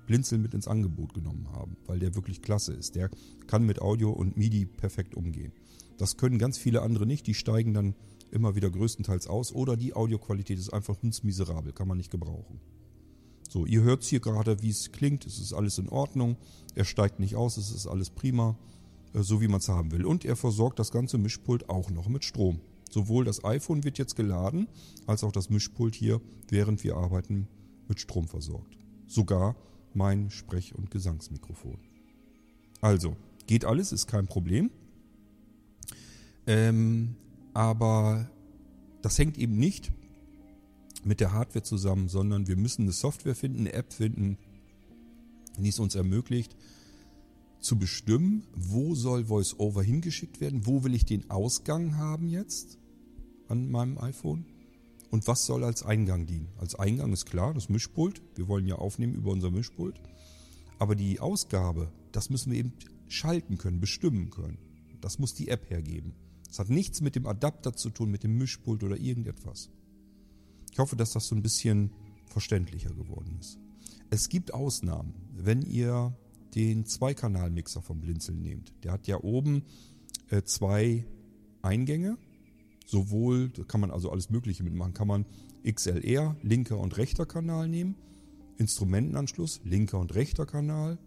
Blinzeln mit ins Angebot genommen haben, weil der wirklich klasse ist. Der kann mit Audio und MIDI perfekt umgehen. Das können ganz viele andere nicht. Die steigen dann immer wieder größtenteils aus oder die Audioqualität ist einfach hundsmiserabel, kann man nicht gebrauchen. So, ihr hört hier gerade, wie es klingt. Es ist alles in Ordnung. Er steigt nicht aus. Es ist alles prima, äh, so wie man es haben will. Und er versorgt das ganze Mischpult auch noch mit Strom. Sowohl das iPhone wird jetzt geladen, als auch das Mischpult hier, während wir arbeiten, mit Strom versorgt. Sogar mein Sprech- und Gesangsmikrofon. Also, geht alles, ist kein Problem. Ähm, aber das hängt eben nicht mit der Hardware zusammen, sondern wir müssen eine Software finden, eine App finden, die es uns ermöglicht, zu bestimmen, wo soll VoiceOver hingeschickt werden, wo will ich den Ausgang haben jetzt an meinem iPhone und was soll als Eingang dienen. Als Eingang ist klar, das Mischpult, wir wollen ja aufnehmen über unser Mischpult, aber die Ausgabe, das müssen wir eben schalten können, bestimmen können. Das muss die App hergeben. Es hat nichts mit dem Adapter zu tun, mit dem Mischpult oder irgendetwas. Ich hoffe, dass das so ein bisschen verständlicher geworden ist. Es gibt Ausnahmen, wenn ihr den Zweikanal-Mixer vom Blinzeln nehmt. Der hat ja oben äh, zwei Eingänge. Sowohl, da kann man also alles Mögliche mitmachen, kann man XLR, linker und rechter Kanal nehmen, Instrumentenanschluss, linker und rechter Kanal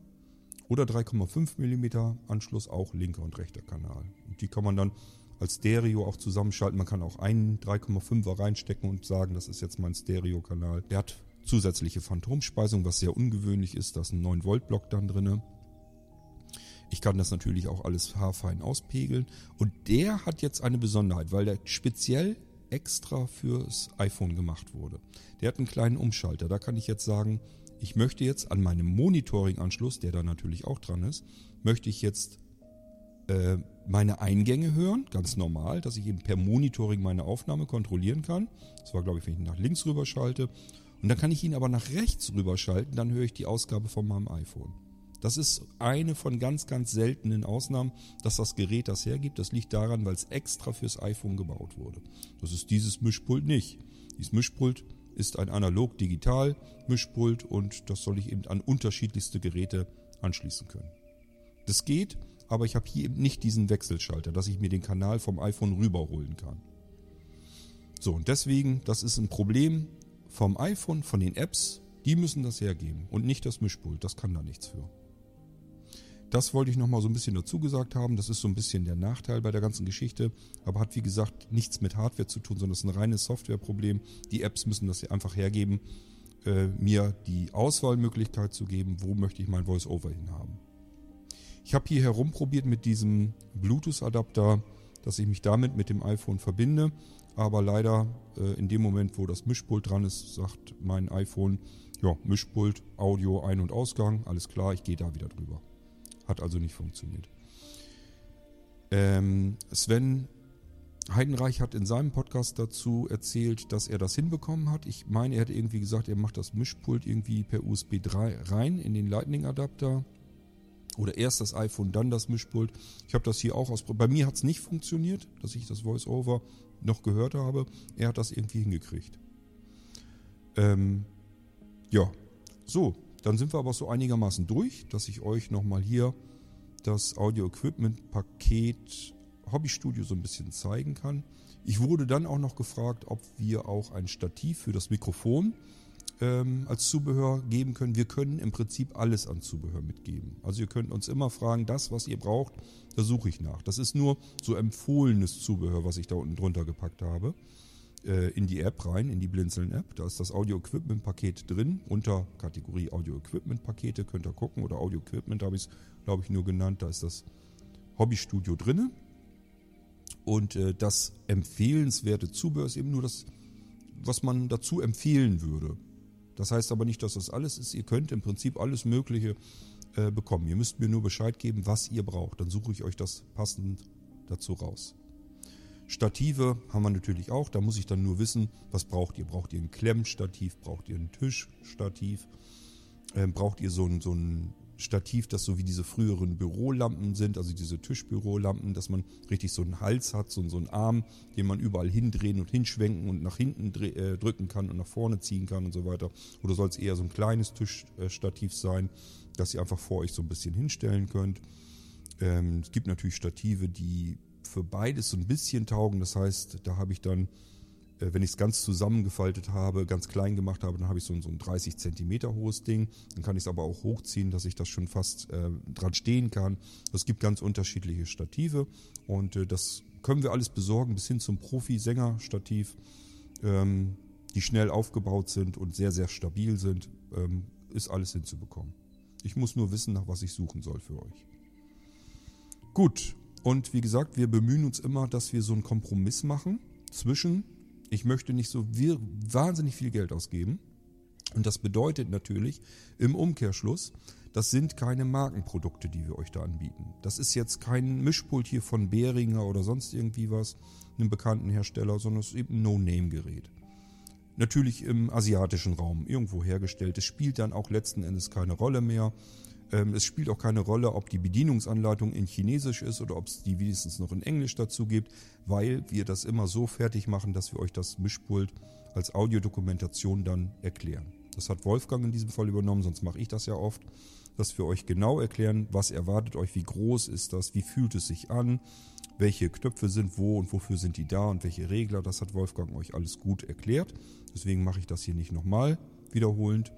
oder 3,5 mm Anschluss, auch linker und rechter Kanal. Und die kann man dann als Stereo auch zusammenschalten. Man kann auch einen 3,5er reinstecken und sagen, das ist jetzt mein Stereo-Kanal. Der hat zusätzliche Phantomspeisung, was sehr ungewöhnlich ist. Da ist ein 9-Volt-Block dann drin. Ich kann das natürlich auch alles haarfein auspegeln. Und der hat jetzt eine Besonderheit, weil der speziell extra fürs iPhone gemacht wurde. Der hat einen kleinen Umschalter. Da kann ich jetzt sagen, ich möchte jetzt an meinem Monitoring-Anschluss, der da natürlich auch dran ist, möchte ich jetzt äh, meine Eingänge hören, ganz normal, dass ich eben per Monitoring meine Aufnahme kontrollieren kann. Das war, glaube ich, wenn ich nach links rüber schalte. Und dann kann ich ihn aber nach rechts rüber schalten, dann höre ich die Ausgabe von meinem iPhone. Das ist eine von ganz, ganz seltenen Ausnahmen, dass das Gerät das hergibt. Das liegt daran, weil es extra fürs iPhone gebaut wurde. Das ist dieses Mischpult nicht. Dieses Mischpult ist ein analog-digital-Mischpult und das soll ich eben an unterschiedlichste Geräte anschließen können. Das geht, aber ich habe hier eben nicht diesen Wechselschalter, dass ich mir den Kanal vom iPhone rüberholen kann. So, und deswegen, das ist ein Problem vom iPhone, von den Apps, die müssen das hergeben und nicht das Mischpult, das kann da nichts für. Das wollte ich nochmal so ein bisschen dazu gesagt haben. Das ist so ein bisschen der Nachteil bei der ganzen Geschichte, aber hat wie gesagt nichts mit Hardware zu tun, sondern es ist ein reines Softwareproblem. Die Apps müssen das einfach hergeben, äh, mir die Auswahlmöglichkeit zu geben, wo möchte ich mein Voice-Over hinhaben. Ich habe hier herumprobiert mit diesem Bluetooth-Adapter, dass ich mich damit mit dem iPhone verbinde. Aber leider äh, in dem Moment, wo das Mischpult dran ist, sagt mein iPhone, ja, Mischpult, Audio, Ein- und Ausgang, alles klar, ich gehe da wieder drüber. Hat also nicht funktioniert. Ähm, Sven Heidenreich hat in seinem Podcast dazu erzählt, dass er das hinbekommen hat. Ich meine, er hat irgendwie gesagt, er macht das Mischpult irgendwie per USB 3 rein in den Lightning-Adapter. Oder erst das iPhone, dann das Mischpult. Ich habe das hier auch ausprobiert. Bei mir hat es nicht funktioniert, dass ich das Voice-Over noch gehört habe. Er hat das irgendwie hingekriegt. Ähm, ja, so, dann sind wir aber so einigermaßen durch, dass ich euch nochmal hier das Audio-Equipment-Paket Hobbystudio so ein bisschen zeigen kann. Ich wurde dann auch noch gefragt, ob wir auch ein Stativ für das Mikrofon ähm, als Zubehör geben können. Wir können im Prinzip alles an Zubehör mitgeben. Also ihr könnt uns immer fragen, das, was ihr braucht, da suche ich nach. Das ist nur so empfohlenes Zubehör, was ich da unten drunter gepackt habe. Äh, in die App rein, in die Blinzeln-App. Da ist das Audio-Equipment-Paket drin. Unter Kategorie Audio-Equipment-Pakete könnt ihr gucken. Oder Audio-Equipment habe ich es, glaube ich, nur genannt. Da ist das Hobbystudio drin. Und äh, das empfehlenswerte Zubehör ist eben nur das was man dazu empfehlen würde. Das heißt aber nicht, dass das alles ist. Ihr könnt im Prinzip alles Mögliche äh, bekommen. Ihr müsst mir nur Bescheid geben, was ihr braucht. Dann suche ich euch das passend dazu raus. Stative haben wir natürlich auch. Da muss ich dann nur wissen, was braucht ihr. Braucht ihr ein Klemmstativ? Braucht ihr ein Tischstativ? Ähm, braucht ihr so ein, so ein Stativ, das so wie diese früheren Bürolampen sind, also diese Tischbürolampen, dass man richtig so einen Hals hat, so, so einen Arm, den man überall hindrehen und hinschwenken und nach hinten äh, drücken kann und nach vorne ziehen kann und so weiter. Oder soll es eher so ein kleines Tischstativ sein, das ihr einfach vor euch so ein bisschen hinstellen könnt. Ähm, es gibt natürlich Stative, die für beides so ein bisschen taugen. Das heißt, da habe ich dann äh, wenn ich es ganz zusammengefaltet habe, ganz klein gemacht habe, dann habe ich so ein, so ein 30 Zentimeter hohes Ding. Dann kann ich es aber auch hochziehen, dass ich das schon fast äh, dran stehen kann. Es gibt ganz unterschiedliche Stative und äh, das können wir alles besorgen, bis hin zum Profi-Sänger-Stativ, ähm, die schnell aufgebaut sind und sehr, sehr stabil sind. Ähm, ist alles hinzubekommen. Ich muss nur wissen, nach was ich suchen soll für euch. Gut, und wie gesagt, wir bemühen uns immer, dass wir so einen Kompromiss machen zwischen ich möchte nicht so wahnsinnig viel Geld ausgeben. Und das bedeutet natürlich im Umkehrschluss, das sind keine Markenprodukte, die wir euch da anbieten. Das ist jetzt kein Mischpult hier von Behringer oder sonst irgendwie was, einem bekannten Hersteller, sondern es ist eben ein No-Name-Gerät. Natürlich im asiatischen Raum irgendwo hergestellt. Es spielt dann auch letzten Endes keine Rolle mehr. Ähm, es spielt auch keine Rolle, ob die Bedienungsanleitung in Chinesisch ist oder ob es die wenigstens noch in Englisch dazu gibt, weil wir das immer so fertig machen, dass wir euch das Mischpult als Audiodokumentation dann erklären. Das hat Wolfgang in diesem Fall übernommen, sonst mache ich das ja oft, dass wir euch genau erklären, was erwartet euch, wie groß ist das, wie fühlt es sich an, welche Knöpfe sind wo und wofür sind die da und welche Regler. Das hat Wolfgang euch alles gut erklärt. Deswegen mache ich das hier nicht nochmal wiederholend.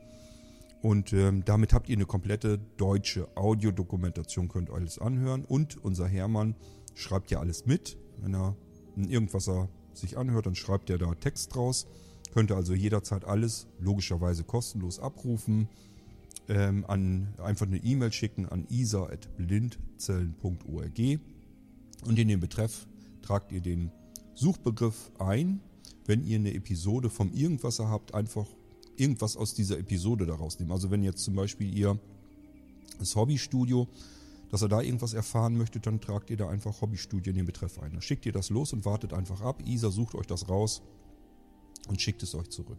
Und ähm, damit habt ihr eine komplette deutsche Audiodokumentation, könnt alles anhören. Und unser Hermann schreibt ja alles mit. Wenn er irgendwas er sich anhört, dann schreibt er da Text draus. Könnt ihr also jederzeit alles logischerweise kostenlos abrufen. Ähm, an, einfach eine E-Mail schicken an isa.blindzellen.org. Und in den Betreff tragt ihr den Suchbegriff ein. Wenn ihr eine Episode vom Irgendwasser habt, einfach irgendwas aus dieser Episode daraus nehmen. Also wenn jetzt zum Beispiel ihr das Hobbystudio, dass ihr da irgendwas erfahren möchtet, dann tragt ihr da einfach Hobbystudio in den Betreff ein. Dann schickt ihr das los und wartet einfach ab. Isa sucht euch das raus und schickt es euch zurück.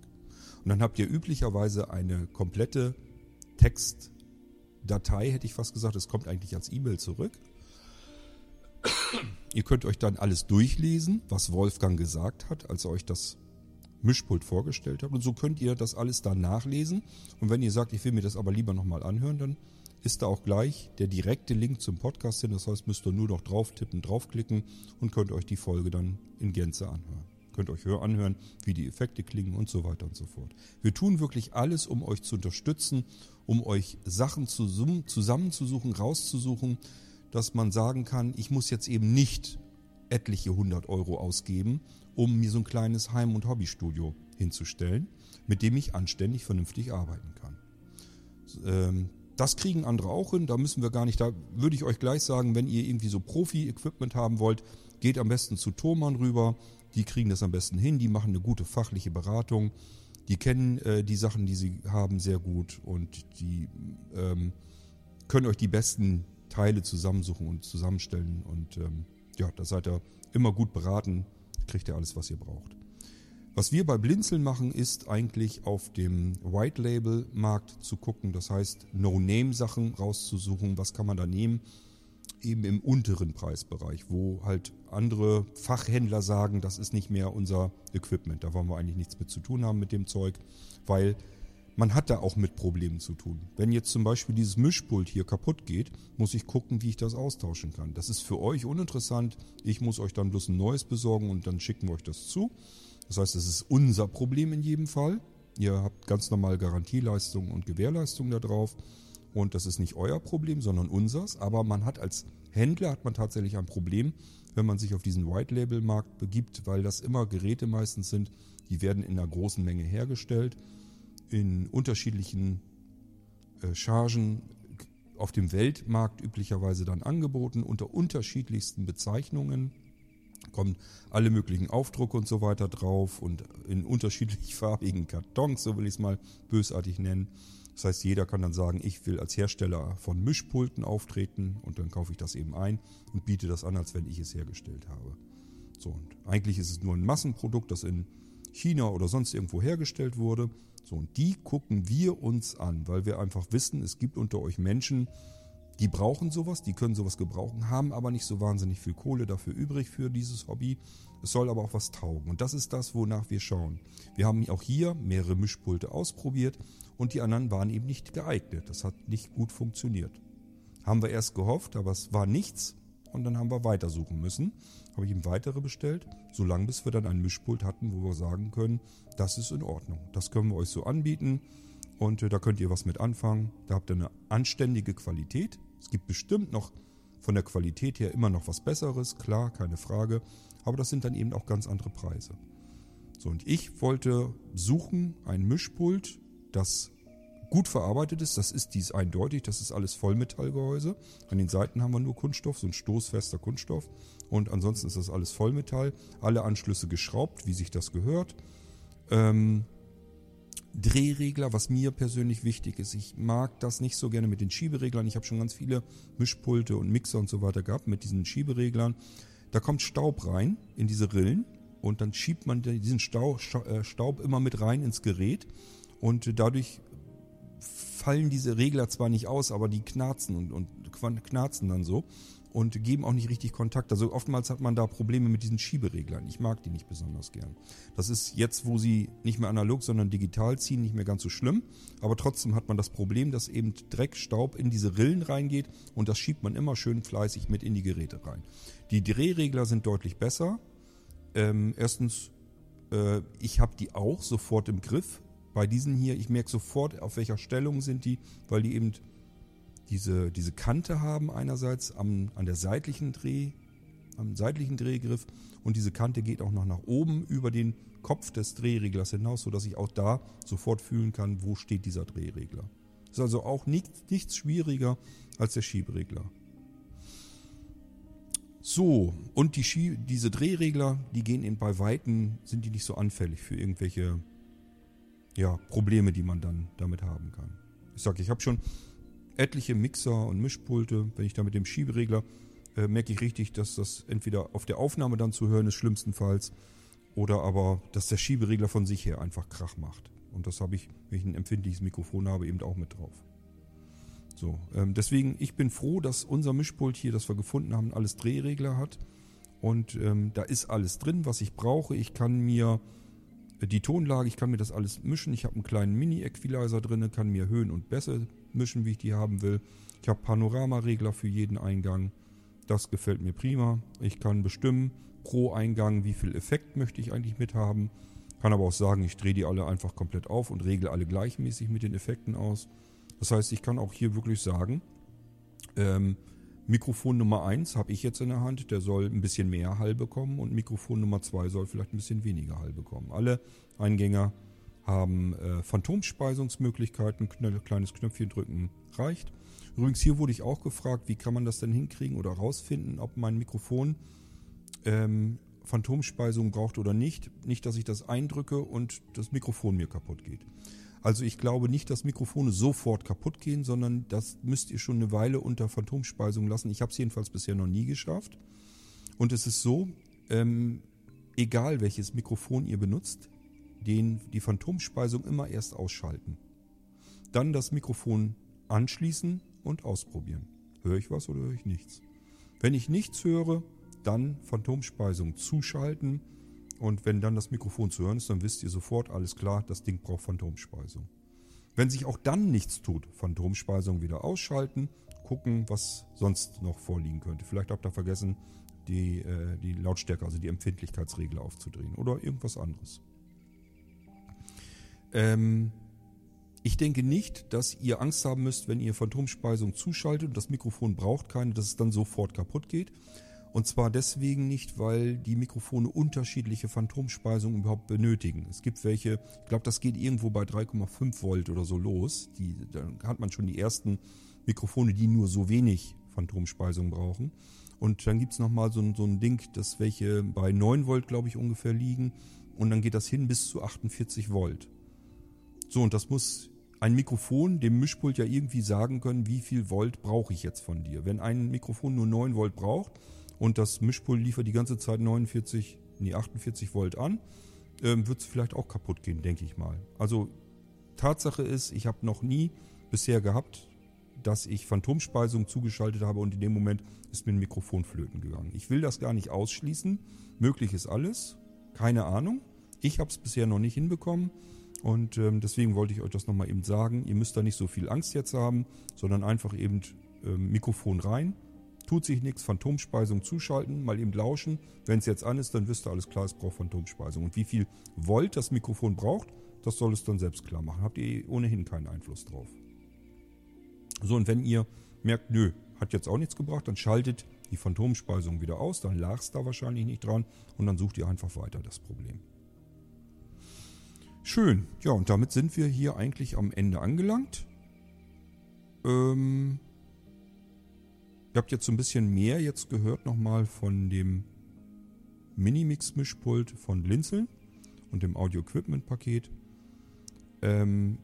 Und dann habt ihr üblicherweise eine komplette Textdatei, hätte ich fast gesagt. Es kommt eigentlich als E-Mail zurück. Ihr könnt euch dann alles durchlesen, was Wolfgang gesagt hat, als er euch das Mischpult vorgestellt habe. Und so könnt ihr das alles da nachlesen. Und wenn ihr sagt, ich will mir das aber lieber nochmal anhören, dann ist da auch gleich der direkte Link zum Podcast hin. Das heißt, müsst ihr nur noch drauf tippen, draufklicken und könnt euch die Folge dann in Gänze anhören. Könnt euch anhören, wie die Effekte klingen und so weiter und so fort. Wir tun wirklich alles, um euch zu unterstützen, um euch Sachen zusammenzusuchen, rauszusuchen, dass man sagen kann, ich muss jetzt eben nicht etliche hundert Euro ausgeben, um mir so ein kleines Heim- und Hobbystudio hinzustellen, mit dem ich anständig vernünftig arbeiten kann. Ähm, das kriegen andere auch hin, da müssen wir gar nicht, da würde ich euch gleich sagen, wenn ihr irgendwie so Profi-Equipment haben wollt, geht am besten zu Thomann rüber, die kriegen das am besten hin, die machen eine gute fachliche Beratung, die kennen äh, die Sachen, die sie haben, sehr gut und die ähm, können euch die besten Teile zusammensuchen und zusammenstellen und ähm, ja, da seid ihr immer gut beraten, kriegt ihr alles, was ihr braucht. Was wir bei Blinzeln machen, ist eigentlich auf dem White Label Markt zu gucken. Das heißt, No-Name-Sachen rauszusuchen. Was kann man da nehmen? Eben im unteren Preisbereich, wo halt andere Fachhändler sagen, das ist nicht mehr unser Equipment. Da wollen wir eigentlich nichts mit zu tun haben mit dem Zeug, weil man hat da auch mit Problemen zu tun. Wenn jetzt zum Beispiel dieses Mischpult hier kaputt geht, muss ich gucken, wie ich das austauschen kann. Das ist für euch uninteressant. Ich muss euch dann bloß ein neues besorgen und dann schicken wir euch das zu. Das heißt, es ist unser Problem in jedem Fall. Ihr habt ganz normal Garantieleistungen und Gewährleistungen da drauf. Und das ist nicht euer Problem, sondern unseres. Aber man hat als Händler hat man tatsächlich ein Problem, wenn man sich auf diesen White Label Markt begibt, weil das immer Geräte meistens sind, die werden in einer großen Menge hergestellt in unterschiedlichen äh, Chargen auf dem Weltmarkt üblicherweise dann angeboten unter unterschiedlichsten Bezeichnungen. Kommen alle möglichen Aufdrucke und so weiter drauf und in unterschiedlich farbigen Kartons, so will ich es mal bösartig nennen. Das heißt, jeder kann dann sagen, ich will als Hersteller von Mischpulten auftreten und dann kaufe ich das eben ein und biete das an, als wenn ich es hergestellt habe. So, und eigentlich ist es nur ein Massenprodukt, das in China oder sonst irgendwo hergestellt wurde. So, und die gucken wir uns an, weil wir einfach wissen, es gibt unter euch Menschen, die brauchen sowas, die können sowas gebrauchen, haben aber nicht so wahnsinnig viel Kohle dafür übrig für dieses Hobby. Es soll aber auch was taugen. Und das ist das, wonach wir schauen. Wir haben auch hier mehrere Mischpulte ausprobiert und die anderen waren eben nicht geeignet. Das hat nicht gut funktioniert. Haben wir erst gehofft, aber es war nichts und dann haben wir weitersuchen müssen. Habe ich ihm weitere bestellt, solange bis wir dann ein Mischpult hatten, wo wir sagen können, das ist in Ordnung. Das können wir euch so anbieten und äh, da könnt ihr was mit anfangen. Da habt ihr eine anständige Qualität. Es gibt bestimmt noch von der Qualität her immer noch was Besseres, klar, keine Frage. Aber das sind dann eben auch ganz andere Preise. So, und ich wollte suchen ein Mischpult, das gut verarbeitet ist. Das ist dies eindeutig. Das ist alles Vollmetallgehäuse. An den Seiten haben wir nur Kunststoff, so ein stoßfester Kunststoff. Und ansonsten ist das alles Vollmetall. Alle Anschlüsse geschraubt, wie sich das gehört. Ähm, Drehregler, was mir persönlich wichtig ist. Ich mag das nicht so gerne mit den Schiebereglern. Ich habe schon ganz viele Mischpulte und Mixer und so weiter gehabt mit diesen Schiebereglern. Da kommt Staub rein in diese Rillen und dann schiebt man diesen Staub, äh, Staub immer mit rein ins Gerät und dadurch fallen diese Regler zwar nicht aus, aber die knarzen und, und knarzen dann so und geben auch nicht richtig Kontakt. Also oftmals hat man da Probleme mit diesen Schiebereglern. Ich mag die nicht besonders gern. Das ist jetzt, wo sie nicht mehr analog, sondern digital ziehen, nicht mehr ganz so schlimm. Aber trotzdem hat man das Problem, dass eben Dreck, Staub in diese Rillen reingeht und das schiebt man immer schön fleißig mit in die Geräte rein. Die Drehregler sind deutlich besser. Ähm, erstens, äh, ich habe die auch sofort im Griff. Bei diesen hier, ich merke sofort, auf welcher Stellung sind die, weil die eben diese, diese Kante haben einerseits am, an der seitlichen Dreh, am seitlichen Drehgriff und diese Kante geht auch noch nach oben über den Kopf des Drehreglers hinaus, sodass ich auch da sofort fühlen kann, wo steht dieser Drehregler. Ist also auch nicht, nichts schwieriger als der Schieberegler. So, und die Schie diese Drehregler, die gehen eben bei Weitem, sind die nicht so anfällig für irgendwelche ja, Probleme, die man dann damit haben kann. Ich sage, ich habe schon etliche Mixer und Mischpulte. Wenn ich da mit dem Schieberegler äh, merke ich richtig, dass das entweder auf der Aufnahme dann zu hören ist, schlimmstenfalls, oder aber, dass der Schieberegler von sich her einfach Krach macht. Und das habe ich, wenn ich ein empfindliches Mikrofon habe, eben auch mit drauf. So, ähm, deswegen, ich bin froh, dass unser Mischpult hier, das wir gefunden haben, alles Drehregler hat. Und ähm, da ist alles drin, was ich brauche. Ich kann mir die Tonlage, ich kann mir das alles mischen. Ich habe einen kleinen Mini-Equalizer drin, kann mir Höhen und Bässe mischen, wie ich die haben will. Ich habe Panoramaregler für jeden Eingang. Das gefällt mir prima. Ich kann bestimmen pro Eingang, wie viel Effekt möchte ich eigentlich mithaben. Kann aber auch sagen, ich drehe die alle einfach komplett auf und regle alle gleichmäßig mit den Effekten aus. Das heißt, ich kann auch hier wirklich sagen, ähm, Mikrofon Nummer 1 habe ich jetzt in der Hand, der soll ein bisschen mehr Hall bekommen und Mikrofon Nummer 2 soll vielleicht ein bisschen weniger Hall bekommen. Alle Eingänger haben äh, Phantomspeisungsmöglichkeiten, ein kleines Knöpfchen drücken reicht. Übrigens hier wurde ich auch gefragt, wie kann man das denn hinkriegen oder rausfinden, ob mein Mikrofon ähm, Phantomspeisung braucht oder nicht. Nicht, dass ich das eindrücke und das Mikrofon mir kaputt geht. Also ich glaube nicht, dass Mikrofone sofort kaputt gehen, sondern das müsst ihr schon eine Weile unter Phantomspeisung lassen. Ich habe es jedenfalls bisher noch nie geschafft. Und es ist so, ähm, egal welches Mikrofon ihr benutzt, den, die Phantomspeisung immer erst ausschalten. Dann das Mikrofon anschließen und ausprobieren. Höre ich was oder höre ich nichts? Wenn ich nichts höre, dann Phantomspeisung zuschalten und wenn dann das Mikrofon zu hören ist, dann wisst ihr sofort, alles klar, das Ding braucht Phantomspeisung. Wenn sich auch dann nichts tut, Phantomspeisung wieder ausschalten, gucken, was sonst noch vorliegen könnte. Vielleicht habt ihr vergessen, die, äh, die Lautstärke, also die Empfindlichkeitsregel aufzudrehen oder irgendwas anderes. Ähm, ich denke nicht, dass ihr Angst haben müsst, wenn ihr Phantomspeisung zuschaltet und das Mikrofon braucht keine, dass es dann sofort kaputt geht. Und zwar deswegen nicht, weil die Mikrofone unterschiedliche Phantomspeisungen überhaupt benötigen. Es gibt welche, ich glaube, das geht irgendwo bei 3,5 Volt oder so los. Die, dann hat man schon die ersten Mikrofone, die nur so wenig Phantomspeisung brauchen. Und dann gibt es nochmal so, ein- so ein Ding, das welche bei 9 Volt, glaube ich, ungefähr liegen. Und dann geht das hin bis zu 48 Volt. So, und das muss ein Mikrofon dem Mischpult ja irgendwie sagen können, wie viel Volt brauche ich jetzt von dir. Wenn ein Mikrofon nur 9 Volt braucht und das Mischpult liefert die ganze Zeit 49, nee, 48 Volt an, ähm, wird es vielleicht auch kaputt gehen, denke ich mal. Also Tatsache ist, ich habe noch nie bisher gehabt, dass ich Phantomspeisung zugeschaltet habe und in dem Moment ist mir ein Mikrofon flöten gegangen. Ich will das gar nicht ausschließen. Möglich ist alles. Keine Ahnung. Ich habe es bisher noch nicht hinbekommen. Und ähm, deswegen wollte ich euch das nochmal eben sagen. Ihr müsst da nicht so viel Angst jetzt haben, sondern einfach eben ähm, Mikrofon rein. Tut sich nichts, Phantomspeisung zuschalten, mal eben lauschen. Wenn es jetzt an ist, dann wisst ihr alles klar, es braucht Phantomspeisung. Und wie viel Volt das Mikrofon braucht, das soll es dann selbst klar machen. Habt ihr ohnehin keinen Einfluss drauf. So, und wenn ihr merkt, nö, hat jetzt auch nichts gebracht, dann schaltet die Phantomspeisung wieder aus, dann lag es da wahrscheinlich nicht dran und dann sucht ihr einfach weiter das Problem. Schön, ja, und damit sind wir hier eigentlich am Ende angelangt. Ähm, ihr habt jetzt so ein bisschen mehr jetzt gehört nochmal von dem Minimix-Mischpult von Blinzeln und dem Audio-Equipment-Paket. Ähm,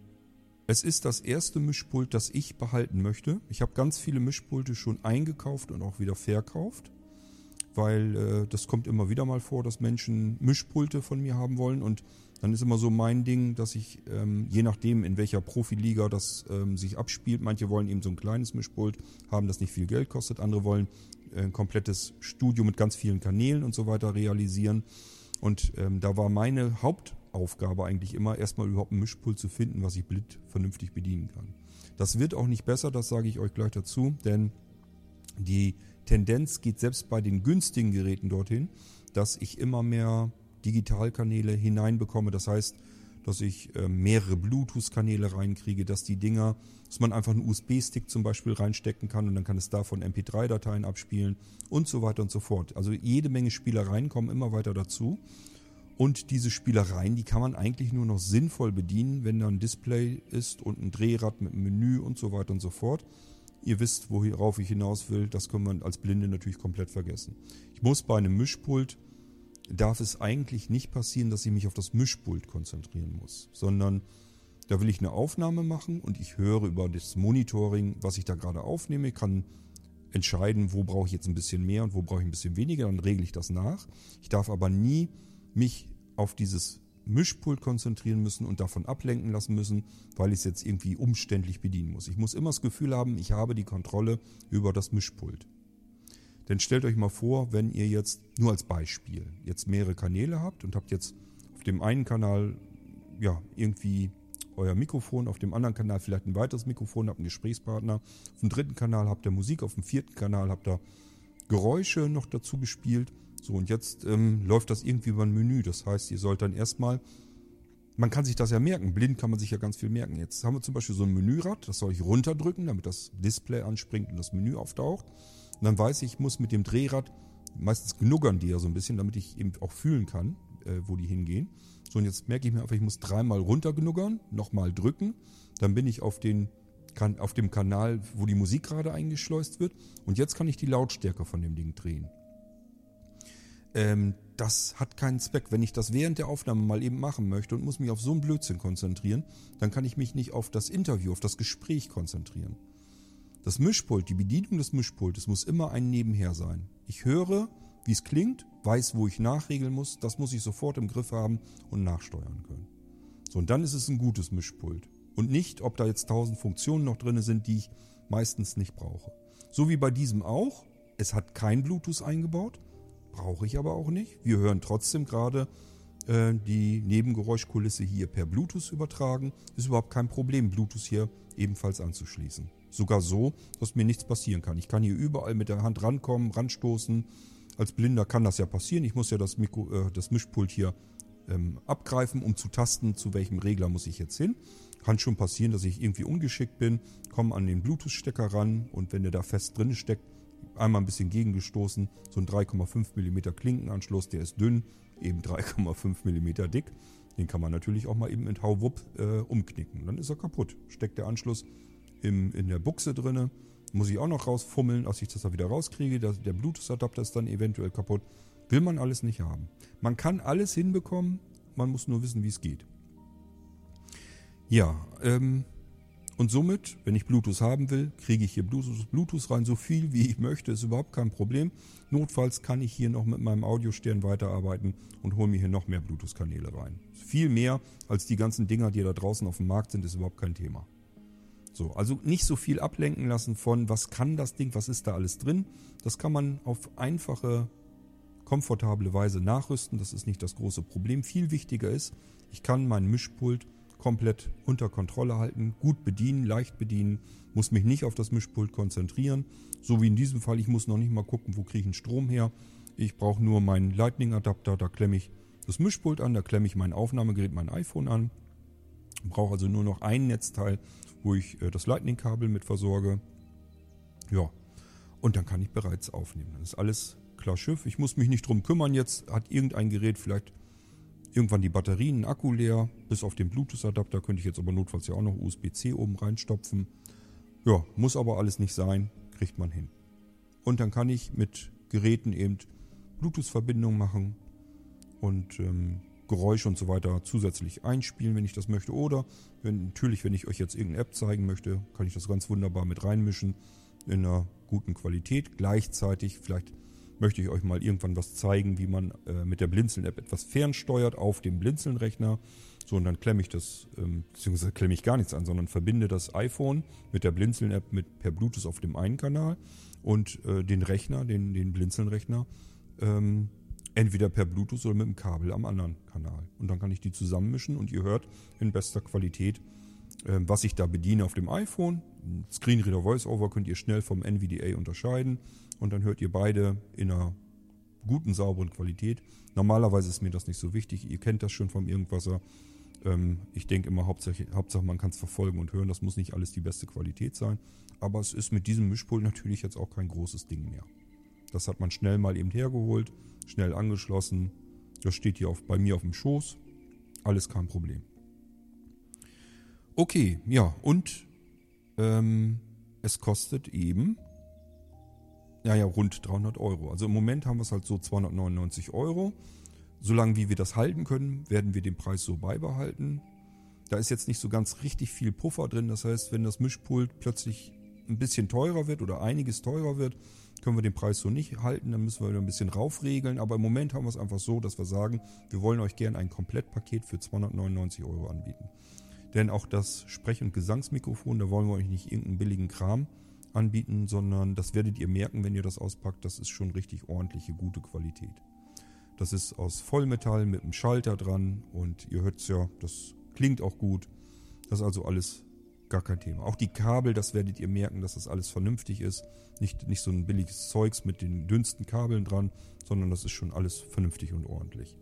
es ist das erste Mischpult, das ich behalten möchte. Ich habe ganz viele Mischpulte schon eingekauft und auch wieder verkauft, weil äh, das kommt immer wieder mal vor, dass Menschen Mischpulte von mir haben wollen und dann ist immer so mein Ding, dass ich, ähm, je nachdem, in welcher Profiliga das ähm, sich abspielt, manche wollen eben so ein kleines Mischpult haben, das nicht viel Geld kostet, andere wollen äh, ein komplettes Studio mit ganz vielen Kanälen und so weiter realisieren. Und ähm, da war meine Hauptaufgabe eigentlich immer, erstmal überhaupt ein Mischpult zu finden, was ich blind vernünftig bedienen kann. Das wird auch nicht besser, das sage ich euch gleich dazu, denn die Tendenz geht selbst bei den günstigen Geräten dorthin, dass ich immer mehr Digitalkanäle hineinbekomme. Das heißt, dass ich äh, mehrere Bluetooth-Kanäle reinkriege, dass die Dinger, dass man einfach einen USB-Stick zum Beispiel reinstecken kann und dann kann es davon MP3-Dateien abspielen und so weiter und so fort. Also jede Menge Spielereien kommen immer weiter dazu. Und diese Spielereien, die kann man eigentlich nur noch sinnvoll bedienen, wenn da ein Display ist und ein Drehrad mit einem Menü und so weiter und so fort. Ihr wisst, worauf ich hinaus will. Das können wir als Blinde natürlich komplett vergessen. Ich muss bei einem Mischpult darf es eigentlich nicht passieren, dass ich mich auf das Mischpult konzentrieren muss, sondern da will ich eine Aufnahme machen und ich höre über das Monitoring, was ich da gerade aufnehme, kann entscheiden, wo brauche ich jetzt ein bisschen mehr und wo brauche ich ein bisschen weniger, dann regle ich das nach. Ich darf aber nie mich auf dieses Mischpult konzentrieren müssen und davon ablenken lassen müssen, weil ich es jetzt irgendwie umständlich bedienen muss. Ich muss immer das Gefühl haben, ich habe die Kontrolle über das Mischpult. Denn stellt euch mal vor, wenn ihr jetzt nur als Beispiel jetzt mehrere Kanäle habt und habt jetzt auf dem einen Kanal ja irgendwie euer Mikrofon, auf dem anderen Kanal vielleicht ein weiteres Mikrofon, habt einen Gesprächspartner, auf dem dritten Kanal habt ihr Musik, auf dem vierten Kanal habt ihr Geräusche noch dazu gespielt. So, und jetzt ähm, läuft das irgendwie über ein Menü. Das heißt, ihr sollt dann erstmal, man kann sich das ja merken, blind kann man sich ja ganz viel merken. Jetzt haben wir zum Beispiel so ein Menürad, das soll ich runterdrücken, damit das Display anspringt und das Menü auftaucht. Und dann weiß ich, ich muss mit dem Drehrad, meistens knuggern die ja so ein bisschen, damit ich eben auch fühlen kann, äh, wo die hingehen. So, und jetzt merke ich mir einfach, ich muss dreimal runtergnuggern, nochmal drücken. Dann bin ich auf, den, kan auf dem Kanal, wo die Musik gerade eingeschleust wird. Und jetzt kann ich die Lautstärke von dem Ding drehen. Ähm, das hat keinen Zweck. Wenn ich das während der Aufnahme mal eben machen möchte und muss mich auf so einen Blödsinn konzentrieren, dann kann ich mich nicht auf das Interview, auf das Gespräch konzentrieren. Das Mischpult, die Bedienung des Mischpultes muss immer ein Nebenher sein. Ich höre, wie es klingt, weiß, wo ich nachregeln muss, das muss ich sofort im Griff haben und nachsteuern können. So, und dann ist es ein gutes Mischpult. Und nicht, ob da jetzt tausend Funktionen noch drin sind, die ich meistens nicht brauche. So wie bei diesem auch. Es hat kein Bluetooth eingebaut, brauche ich aber auch nicht. Wir hören trotzdem gerade äh, die Nebengeräuschkulisse hier per Bluetooth übertragen. Ist überhaupt kein Problem, Bluetooth hier ebenfalls anzuschließen. Sogar so, dass mir nichts passieren kann. Ich kann hier überall mit der Hand rankommen, ranstoßen. Als Blinder kann das ja passieren. Ich muss ja das, Mikro, äh, das Mischpult hier ähm, abgreifen, um zu tasten, zu welchem Regler muss ich jetzt hin. Kann schon passieren, dass ich irgendwie ungeschickt bin, komme an den Bluetooth-Stecker ran und wenn der da fest drin steckt, einmal ein bisschen gegengestoßen. So ein 3,5 mm Klinkenanschluss, der ist dünn, eben 3,5 mm dick. Den kann man natürlich auch mal eben mit Hauwupp äh, umknicken. Dann ist er kaputt. Steckt der Anschluss im, in der Buchse drinne. Muss ich auch noch rausfummeln, als ich das da wieder rauskriege. Der, der Bluetooth-Adapter ist dann eventuell kaputt. Will man alles nicht haben. Man kann alles hinbekommen, man muss nur wissen, wie es geht. Ja, ähm, und somit, wenn ich Bluetooth haben will, kriege ich hier Bluetooth, Bluetooth rein, so viel wie ich möchte, ist überhaupt kein Problem. Notfalls kann ich hier noch mit meinem Audiostern weiterarbeiten und hole mir hier noch mehr Bluetooth-Kanäle rein. Viel mehr als die ganzen Dinger, die da draußen auf dem Markt sind, ist überhaupt kein Thema. So, also nicht so viel ablenken lassen von, was kann das Ding, was ist da alles drin. Das kann man auf einfache, komfortable Weise nachrüsten. Das ist nicht das große Problem. Viel wichtiger ist, ich kann mein Mischpult komplett unter Kontrolle halten, gut bedienen, leicht bedienen, muss mich nicht auf das Mischpult konzentrieren. So wie in diesem Fall, ich muss noch nicht mal gucken, wo kriege ich den Strom her. Ich brauche nur meinen Lightning-Adapter, da klemme ich das Mischpult an, da klemme ich mein Aufnahmegerät, mein iPhone an. Brauche also nur noch ein Netzteil, wo ich äh, das Lightning-Kabel mit versorge. Ja, und dann kann ich bereits aufnehmen. Das ist alles klar Schiff. Ich muss mich nicht drum kümmern. Jetzt hat irgendein Gerät vielleicht irgendwann die Batterien, Akku leer. Bis auf den Bluetooth-Adapter könnte ich jetzt aber notfalls ja auch noch USB-C oben reinstopfen. Ja, muss aber alles nicht sein, kriegt man hin. Und dann kann ich mit Geräten eben Bluetooth-Verbindungen machen und ähm, Geräusche und so weiter zusätzlich einspielen, wenn ich das möchte. Oder wenn, natürlich, wenn ich euch jetzt irgendeine App zeigen möchte, kann ich das ganz wunderbar mit reinmischen in einer guten Qualität. Gleichzeitig vielleicht möchte ich euch mal irgendwann was zeigen, wie man äh, mit der Blinzeln-App etwas fernsteuert auf dem Blinzeln-Rechner. So, und dann klemme ich das, ähm, beziehungsweise klemme ich gar nichts an, sondern verbinde das iPhone mit der Blinzeln-App mit per Bluetooth auf dem einen Kanal und äh, den Rechner, den, den Blinzeln-Rechner, ähm, entweder per Bluetooth oder mit dem Kabel am anderen Kanal. Und dann kann ich die zusammenmischen und ihr hört in bester Qualität, äh, was ich da bediene auf dem iPhone. Screenreader VoiceOver könnt ihr schnell vom NVDA unterscheiden und dann hört ihr beide in einer guten, sauberen Qualität. Normalerweise ist mir das nicht so wichtig. Ihr kennt das schon vom Irgendwasser. Ähm, ich denke immer, Hauptsache, Hauptsache man kann es verfolgen und hören. Das muss nicht alles die beste Qualität sein. Aber es ist mit diesem Mischpult natürlich jetzt auch kein großes Ding mehr. Das hat man schnell mal eben hergeholt, schnell angeschlossen. Das steht hier auf, bei mir auf dem Schoß. Alles kein Problem. Okay, ja, und ähm, es kostet eben ja, ja, rund 300 Euro. Also im Moment haben wir es halt so 299 Euro. Solange wie wir das halten können, werden wir den Preis so beibehalten. Da ist jetzt nicht so ganz richtig viel Puffer drin. Das heißt, wenn das Mischpult plötzlich ein bisschen teurer wird oder einiges teurer wird, können wir den Preis so nicht halten. Dann müssen wir wieder ein bisschen raufregeln. Aber im Moment haben wir es einfach so, dass wir sagen, wir wollen euch gerne ein Komplettpaket für 299 Euro anbieten. Denn auch das Sprech- und Gesangsmikrofon, da wollen wir euch nicht irgendeinen billigen Kram anbieten, sondern das werdet ihr merken, wenn ihr das auspackt, das ist schon richtig ordentliche, gute Qualität. Das ist aus Vollmetall mit einem Schalter dran und ihr hört es ja, das klingt auch gut. Das ist also alles gar kein Thema. Auch die Kabel, das werdet ihr merken, dass das alles vernünftig ist. Nicht, nicht so ein billiges Zeugs mit den dünnsten Kabeln dran, sondern das ist schon alles vernünftig und ordentlich.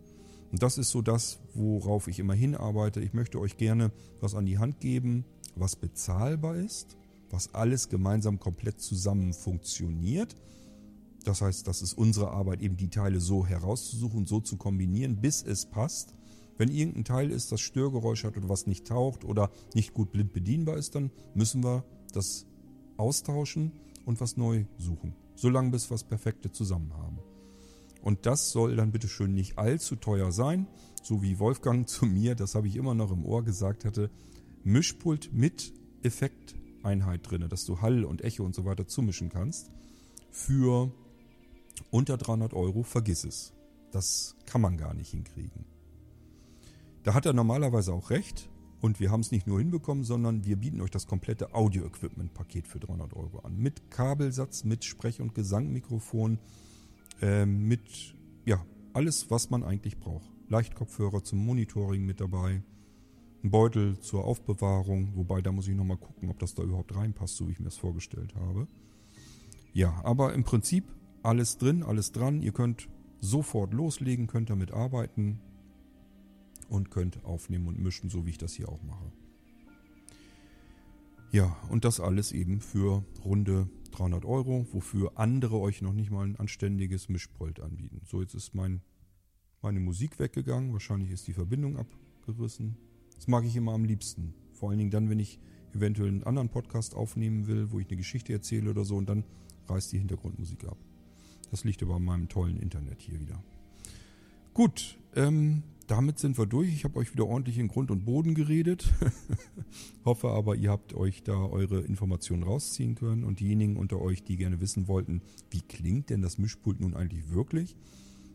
Und das ist so das, worauf ich immer hinarbeite. Ich möchte euch gerne was an die Hand geben, was bezahlbar ist, was alles gemeinsam komplett zusammen funktioniert. Das heißt, das ist unsere Arbeit, eben die Teile so herauszusuchen, so zu kombinieren, bis es passt. Wenn irgendein Teil ist, das Störgeräusch hat oder was nicht taucht oder nicht gut blind bedienbar ist, dann müssen wir das austauschen und was neu suchen. Solange bis wir das Perfekte zusammen haben. Und das soll dann bitte schön nicht allzu teuer sein, so wie Wolfgang zu mir, das habe ich immer noch im Ohr gesagt hatte, Mischpult mit Effekt Einheit drin, dass du Hall und Echo und so weiter zumischen kannst. Für unter 300 Euro vergiss es. Das kann man gar nicht hinkriegen. Da hat er normalerweise auch recht. Und wir haben es nicht nur hinbekommen, sondern wir bieten euch das komplette Audio-Equipment-Paket für 300 Euro an. Mit Kabelsatz, mit Sprech- und Gesangmikrofon, äh, mit ja, alles, was man eigentlich braucht. Leichtkopfhörer zum Monitoring mit dabei, ein Beutel zur Aufbewahrung, wobei da muss ich nochmal gucken, ob das da überhaupt reinpasst, so wie ich mir das vorgestellt habe. Ja, aber im Prinzip alles drin, alles dran. Ihr könnt sofort loslegen, könnt damit arbeiten und könnt aufnehmen und mischen, so wie ich das hier auch mache. Ja, und das alles eben für runde 300 Euro, wofür andere euch noch nicht mal ein anständiges Mischpult anbieten. So, jetzt ist mein, meine Musik weggegangen. Wahrscheinlich ist die Verbindung abgerissen. Das mag ich immer am liebsten. Vor allen Dingen dann, wenn ich eventuell einen anderen Podcast aufnehmen will, wo ich eine Geschichte erzähle oder so und dann reißt die Hintergrundmusik ab. Das liegt aber an meinem tollen Internet hier wieder. Gut, ähm, damit sind wir durch. Ich habe euch wieder ordentlich in Grund und Boden geredet. Hoffe aber, ihr habt euch da eure Informationen rausziehen können. Und diejenigen unter euch, die gerne wissen wollten, wie klingt denn das Mischpult nun eigentlich wirklich?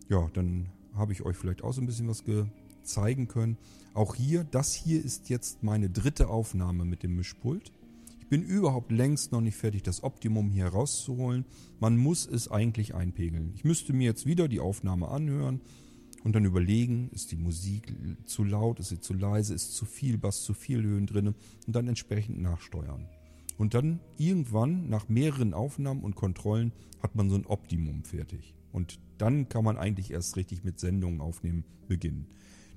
Ja, dann habe ich euch vielleicht auch so ein bisschen was zeigen können. Auch hier, das hier ist jetzt meine dritte Aufnahme mit dem Mischpult. Ich bin überhaupt längst noch nicht fertig, das Optimum hier rauszuholen. Man muss es eigentlich einpegeln. Ich müsste mir jetzt wieder die Aufnahme anhören und dann überlegen, ist die Musik zu laut, ist sie zu leise, ist zu viel Bass, zu viel Höhen drin und dann entsprechend nachsteuern. Und dann irgendwann, nach mehreren Aufnahmen und Kontrollen, hat man so ein Optimum fertig. Und dann kann man eigentlich erst richtig mit Sendungen aufnehmen beginnen.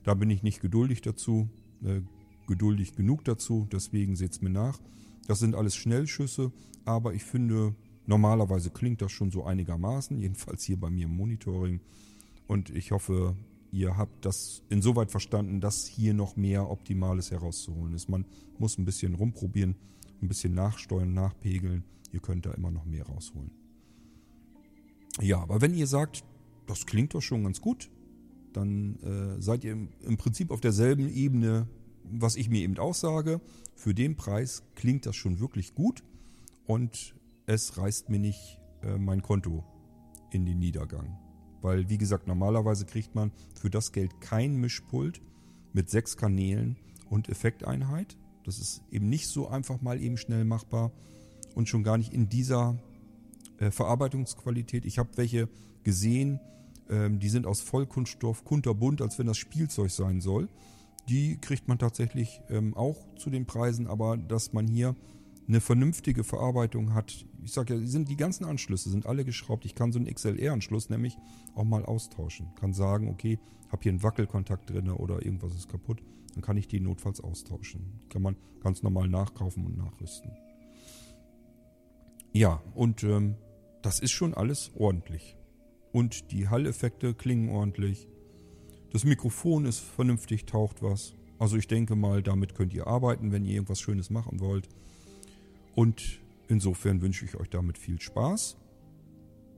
Da bin ich nicht geduldig dazu, äh, geduldig genug dazu, deswegen seht es mir nach. Das sind alles Schnellschüsse, aber ich finde, normalerweise klingt das schon so einigermaßen, jedenfalls hier bei mir im Monitoring. Und ich hoffe, ihr habt das insoweit verstanden, dass hier noch mehr Optimales herauszuholen ist. Man muss ein bisschen rumprobieren, ein bisschen nachsteuern, nachpegeln. Ihr könnt da immer noch mehr rausholen. Ja, aber wenn ihr sagt, das klingt doch schon ganz gut, dann äh, seid ihr im, Prinzip auf derselben Ebene, was ich mir eben auch sage. Für den Preis klingt das schon wirklich gut und es reißt mir nicht äh, mein Konto in den Niedergang. Weil, wie gesagt, normalerweise kriegt man für das Geld kein Mischpult mit sechs Kanälen und Effekteinheit. Das ist eben nicht so einfach mal eben schnell machbar und schon gar nicht in dieser äh, Verarbeitungsqualität. Ich habe welche gesehen, ähm, die sind aus Vollkunststoff, kunterbunt, als wenn das Spielzeug sein soll. Die kriegt man tatsächlich ähm, auch zu den Preisen, aber dass man hier eine vernünftige Verarbeitung hat. Ich sage ja, sind die ganzen Anschlüsse sind alle geschraubt. Ich kann so einen XLR-Anschluss nämlich auch mal austauschen. Kann sagen, okay, habe hier einen Wackelkontakt drin oder irgendwas ist kaputt. Dann kann ich die notfalls austauschen. Kann man ganz normal nachkaufen und nachrüsten. Ja, und ähm, das ist schon alles ordentlich. Und die Halleffekte klingen ordentlich. Das Mikrofon ist vernünftig, taucht was. Also ich denke mal, damit könnt ihr arbeiten, wenn ihr irgendwas Schönes machen wollt. Und insofern wünsche ich euch damit viel Spaß.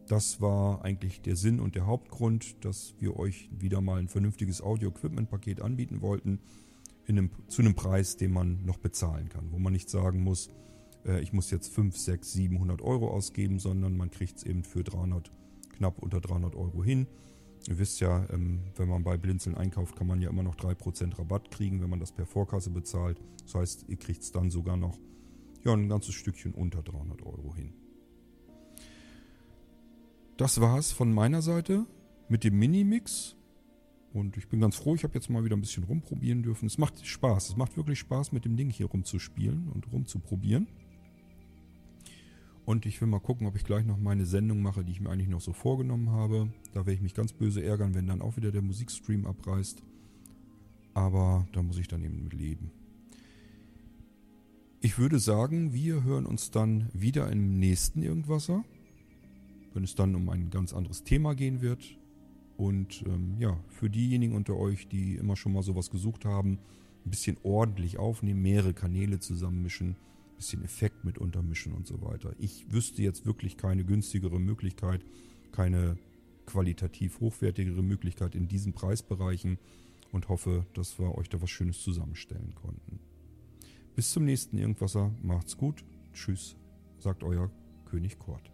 Das war eigentlich der Sinn und der Hauptgrund, dass wir euch wieder mal ein vernünftiges Audio-Equipment-Paket anbieten wollten, einem, zu einem Preis, den man noch bezahlen kann, wo man nicht sagen muss, äh, ich muss jetzt 5, 6, 700 Euro ausgeben, sondern man kriegt es eben für 300, knapp unter 300 Euro hin. Ihr wisst ja, ähm, wenn man bei Blinzeln einkauft, kann man ja immer noch 3% Rabatt kriegen, wenn man das per Vorkasse bezahlt. Das heißt, ihr kriegt es dann sogar noch ja, ein ganzes Stückchen unter 300 Euro hin. Das war's von meiner Seite mit dem Mini-Mix. Und ich bin ganz froh, ich habe jetzt mal wieder ein bisschen rumprobieren dürfen. Es macht Spaß. Es macht wirklich Spaß, mit dem Ding hier rumzuspielen und rumzuprobieren. Und ich will mal gucken, ob ich gleich noch meine Sendung mache, die ich mir eigentlich noch so vorgenommen habe. Da werde ich mich ganz böse ärgern, wenn dann auch wieder der Musikstream abreißt. Aber da muss ich dann eben mit leben. Ich würde sagen, wir hören uns dann wieder im nächsten Irgendwasser, wenn es dann um ein ganz anderes Thema gehen wird. Und ähm, ja, für diejenigen unter euch, die immer schon mal sowas gesucht haben, ein bisschen ordentlich aufnehmen, mehrere Kanäle zusammenmischen, ein bisschen Effekt mit untermischen und so weiter. Ich wüsste jetzt wirklich keine günstigere Möglichkeit, keine qualitativ hochwertigere Möglichkeit in diesen Preisbereichen und hoffe, dass wir euch da was Schönes zusammenstellen konnten. Bis zum nächsten Irgendwasser. Macht's gut. Tschüss, sagt euer König Kort.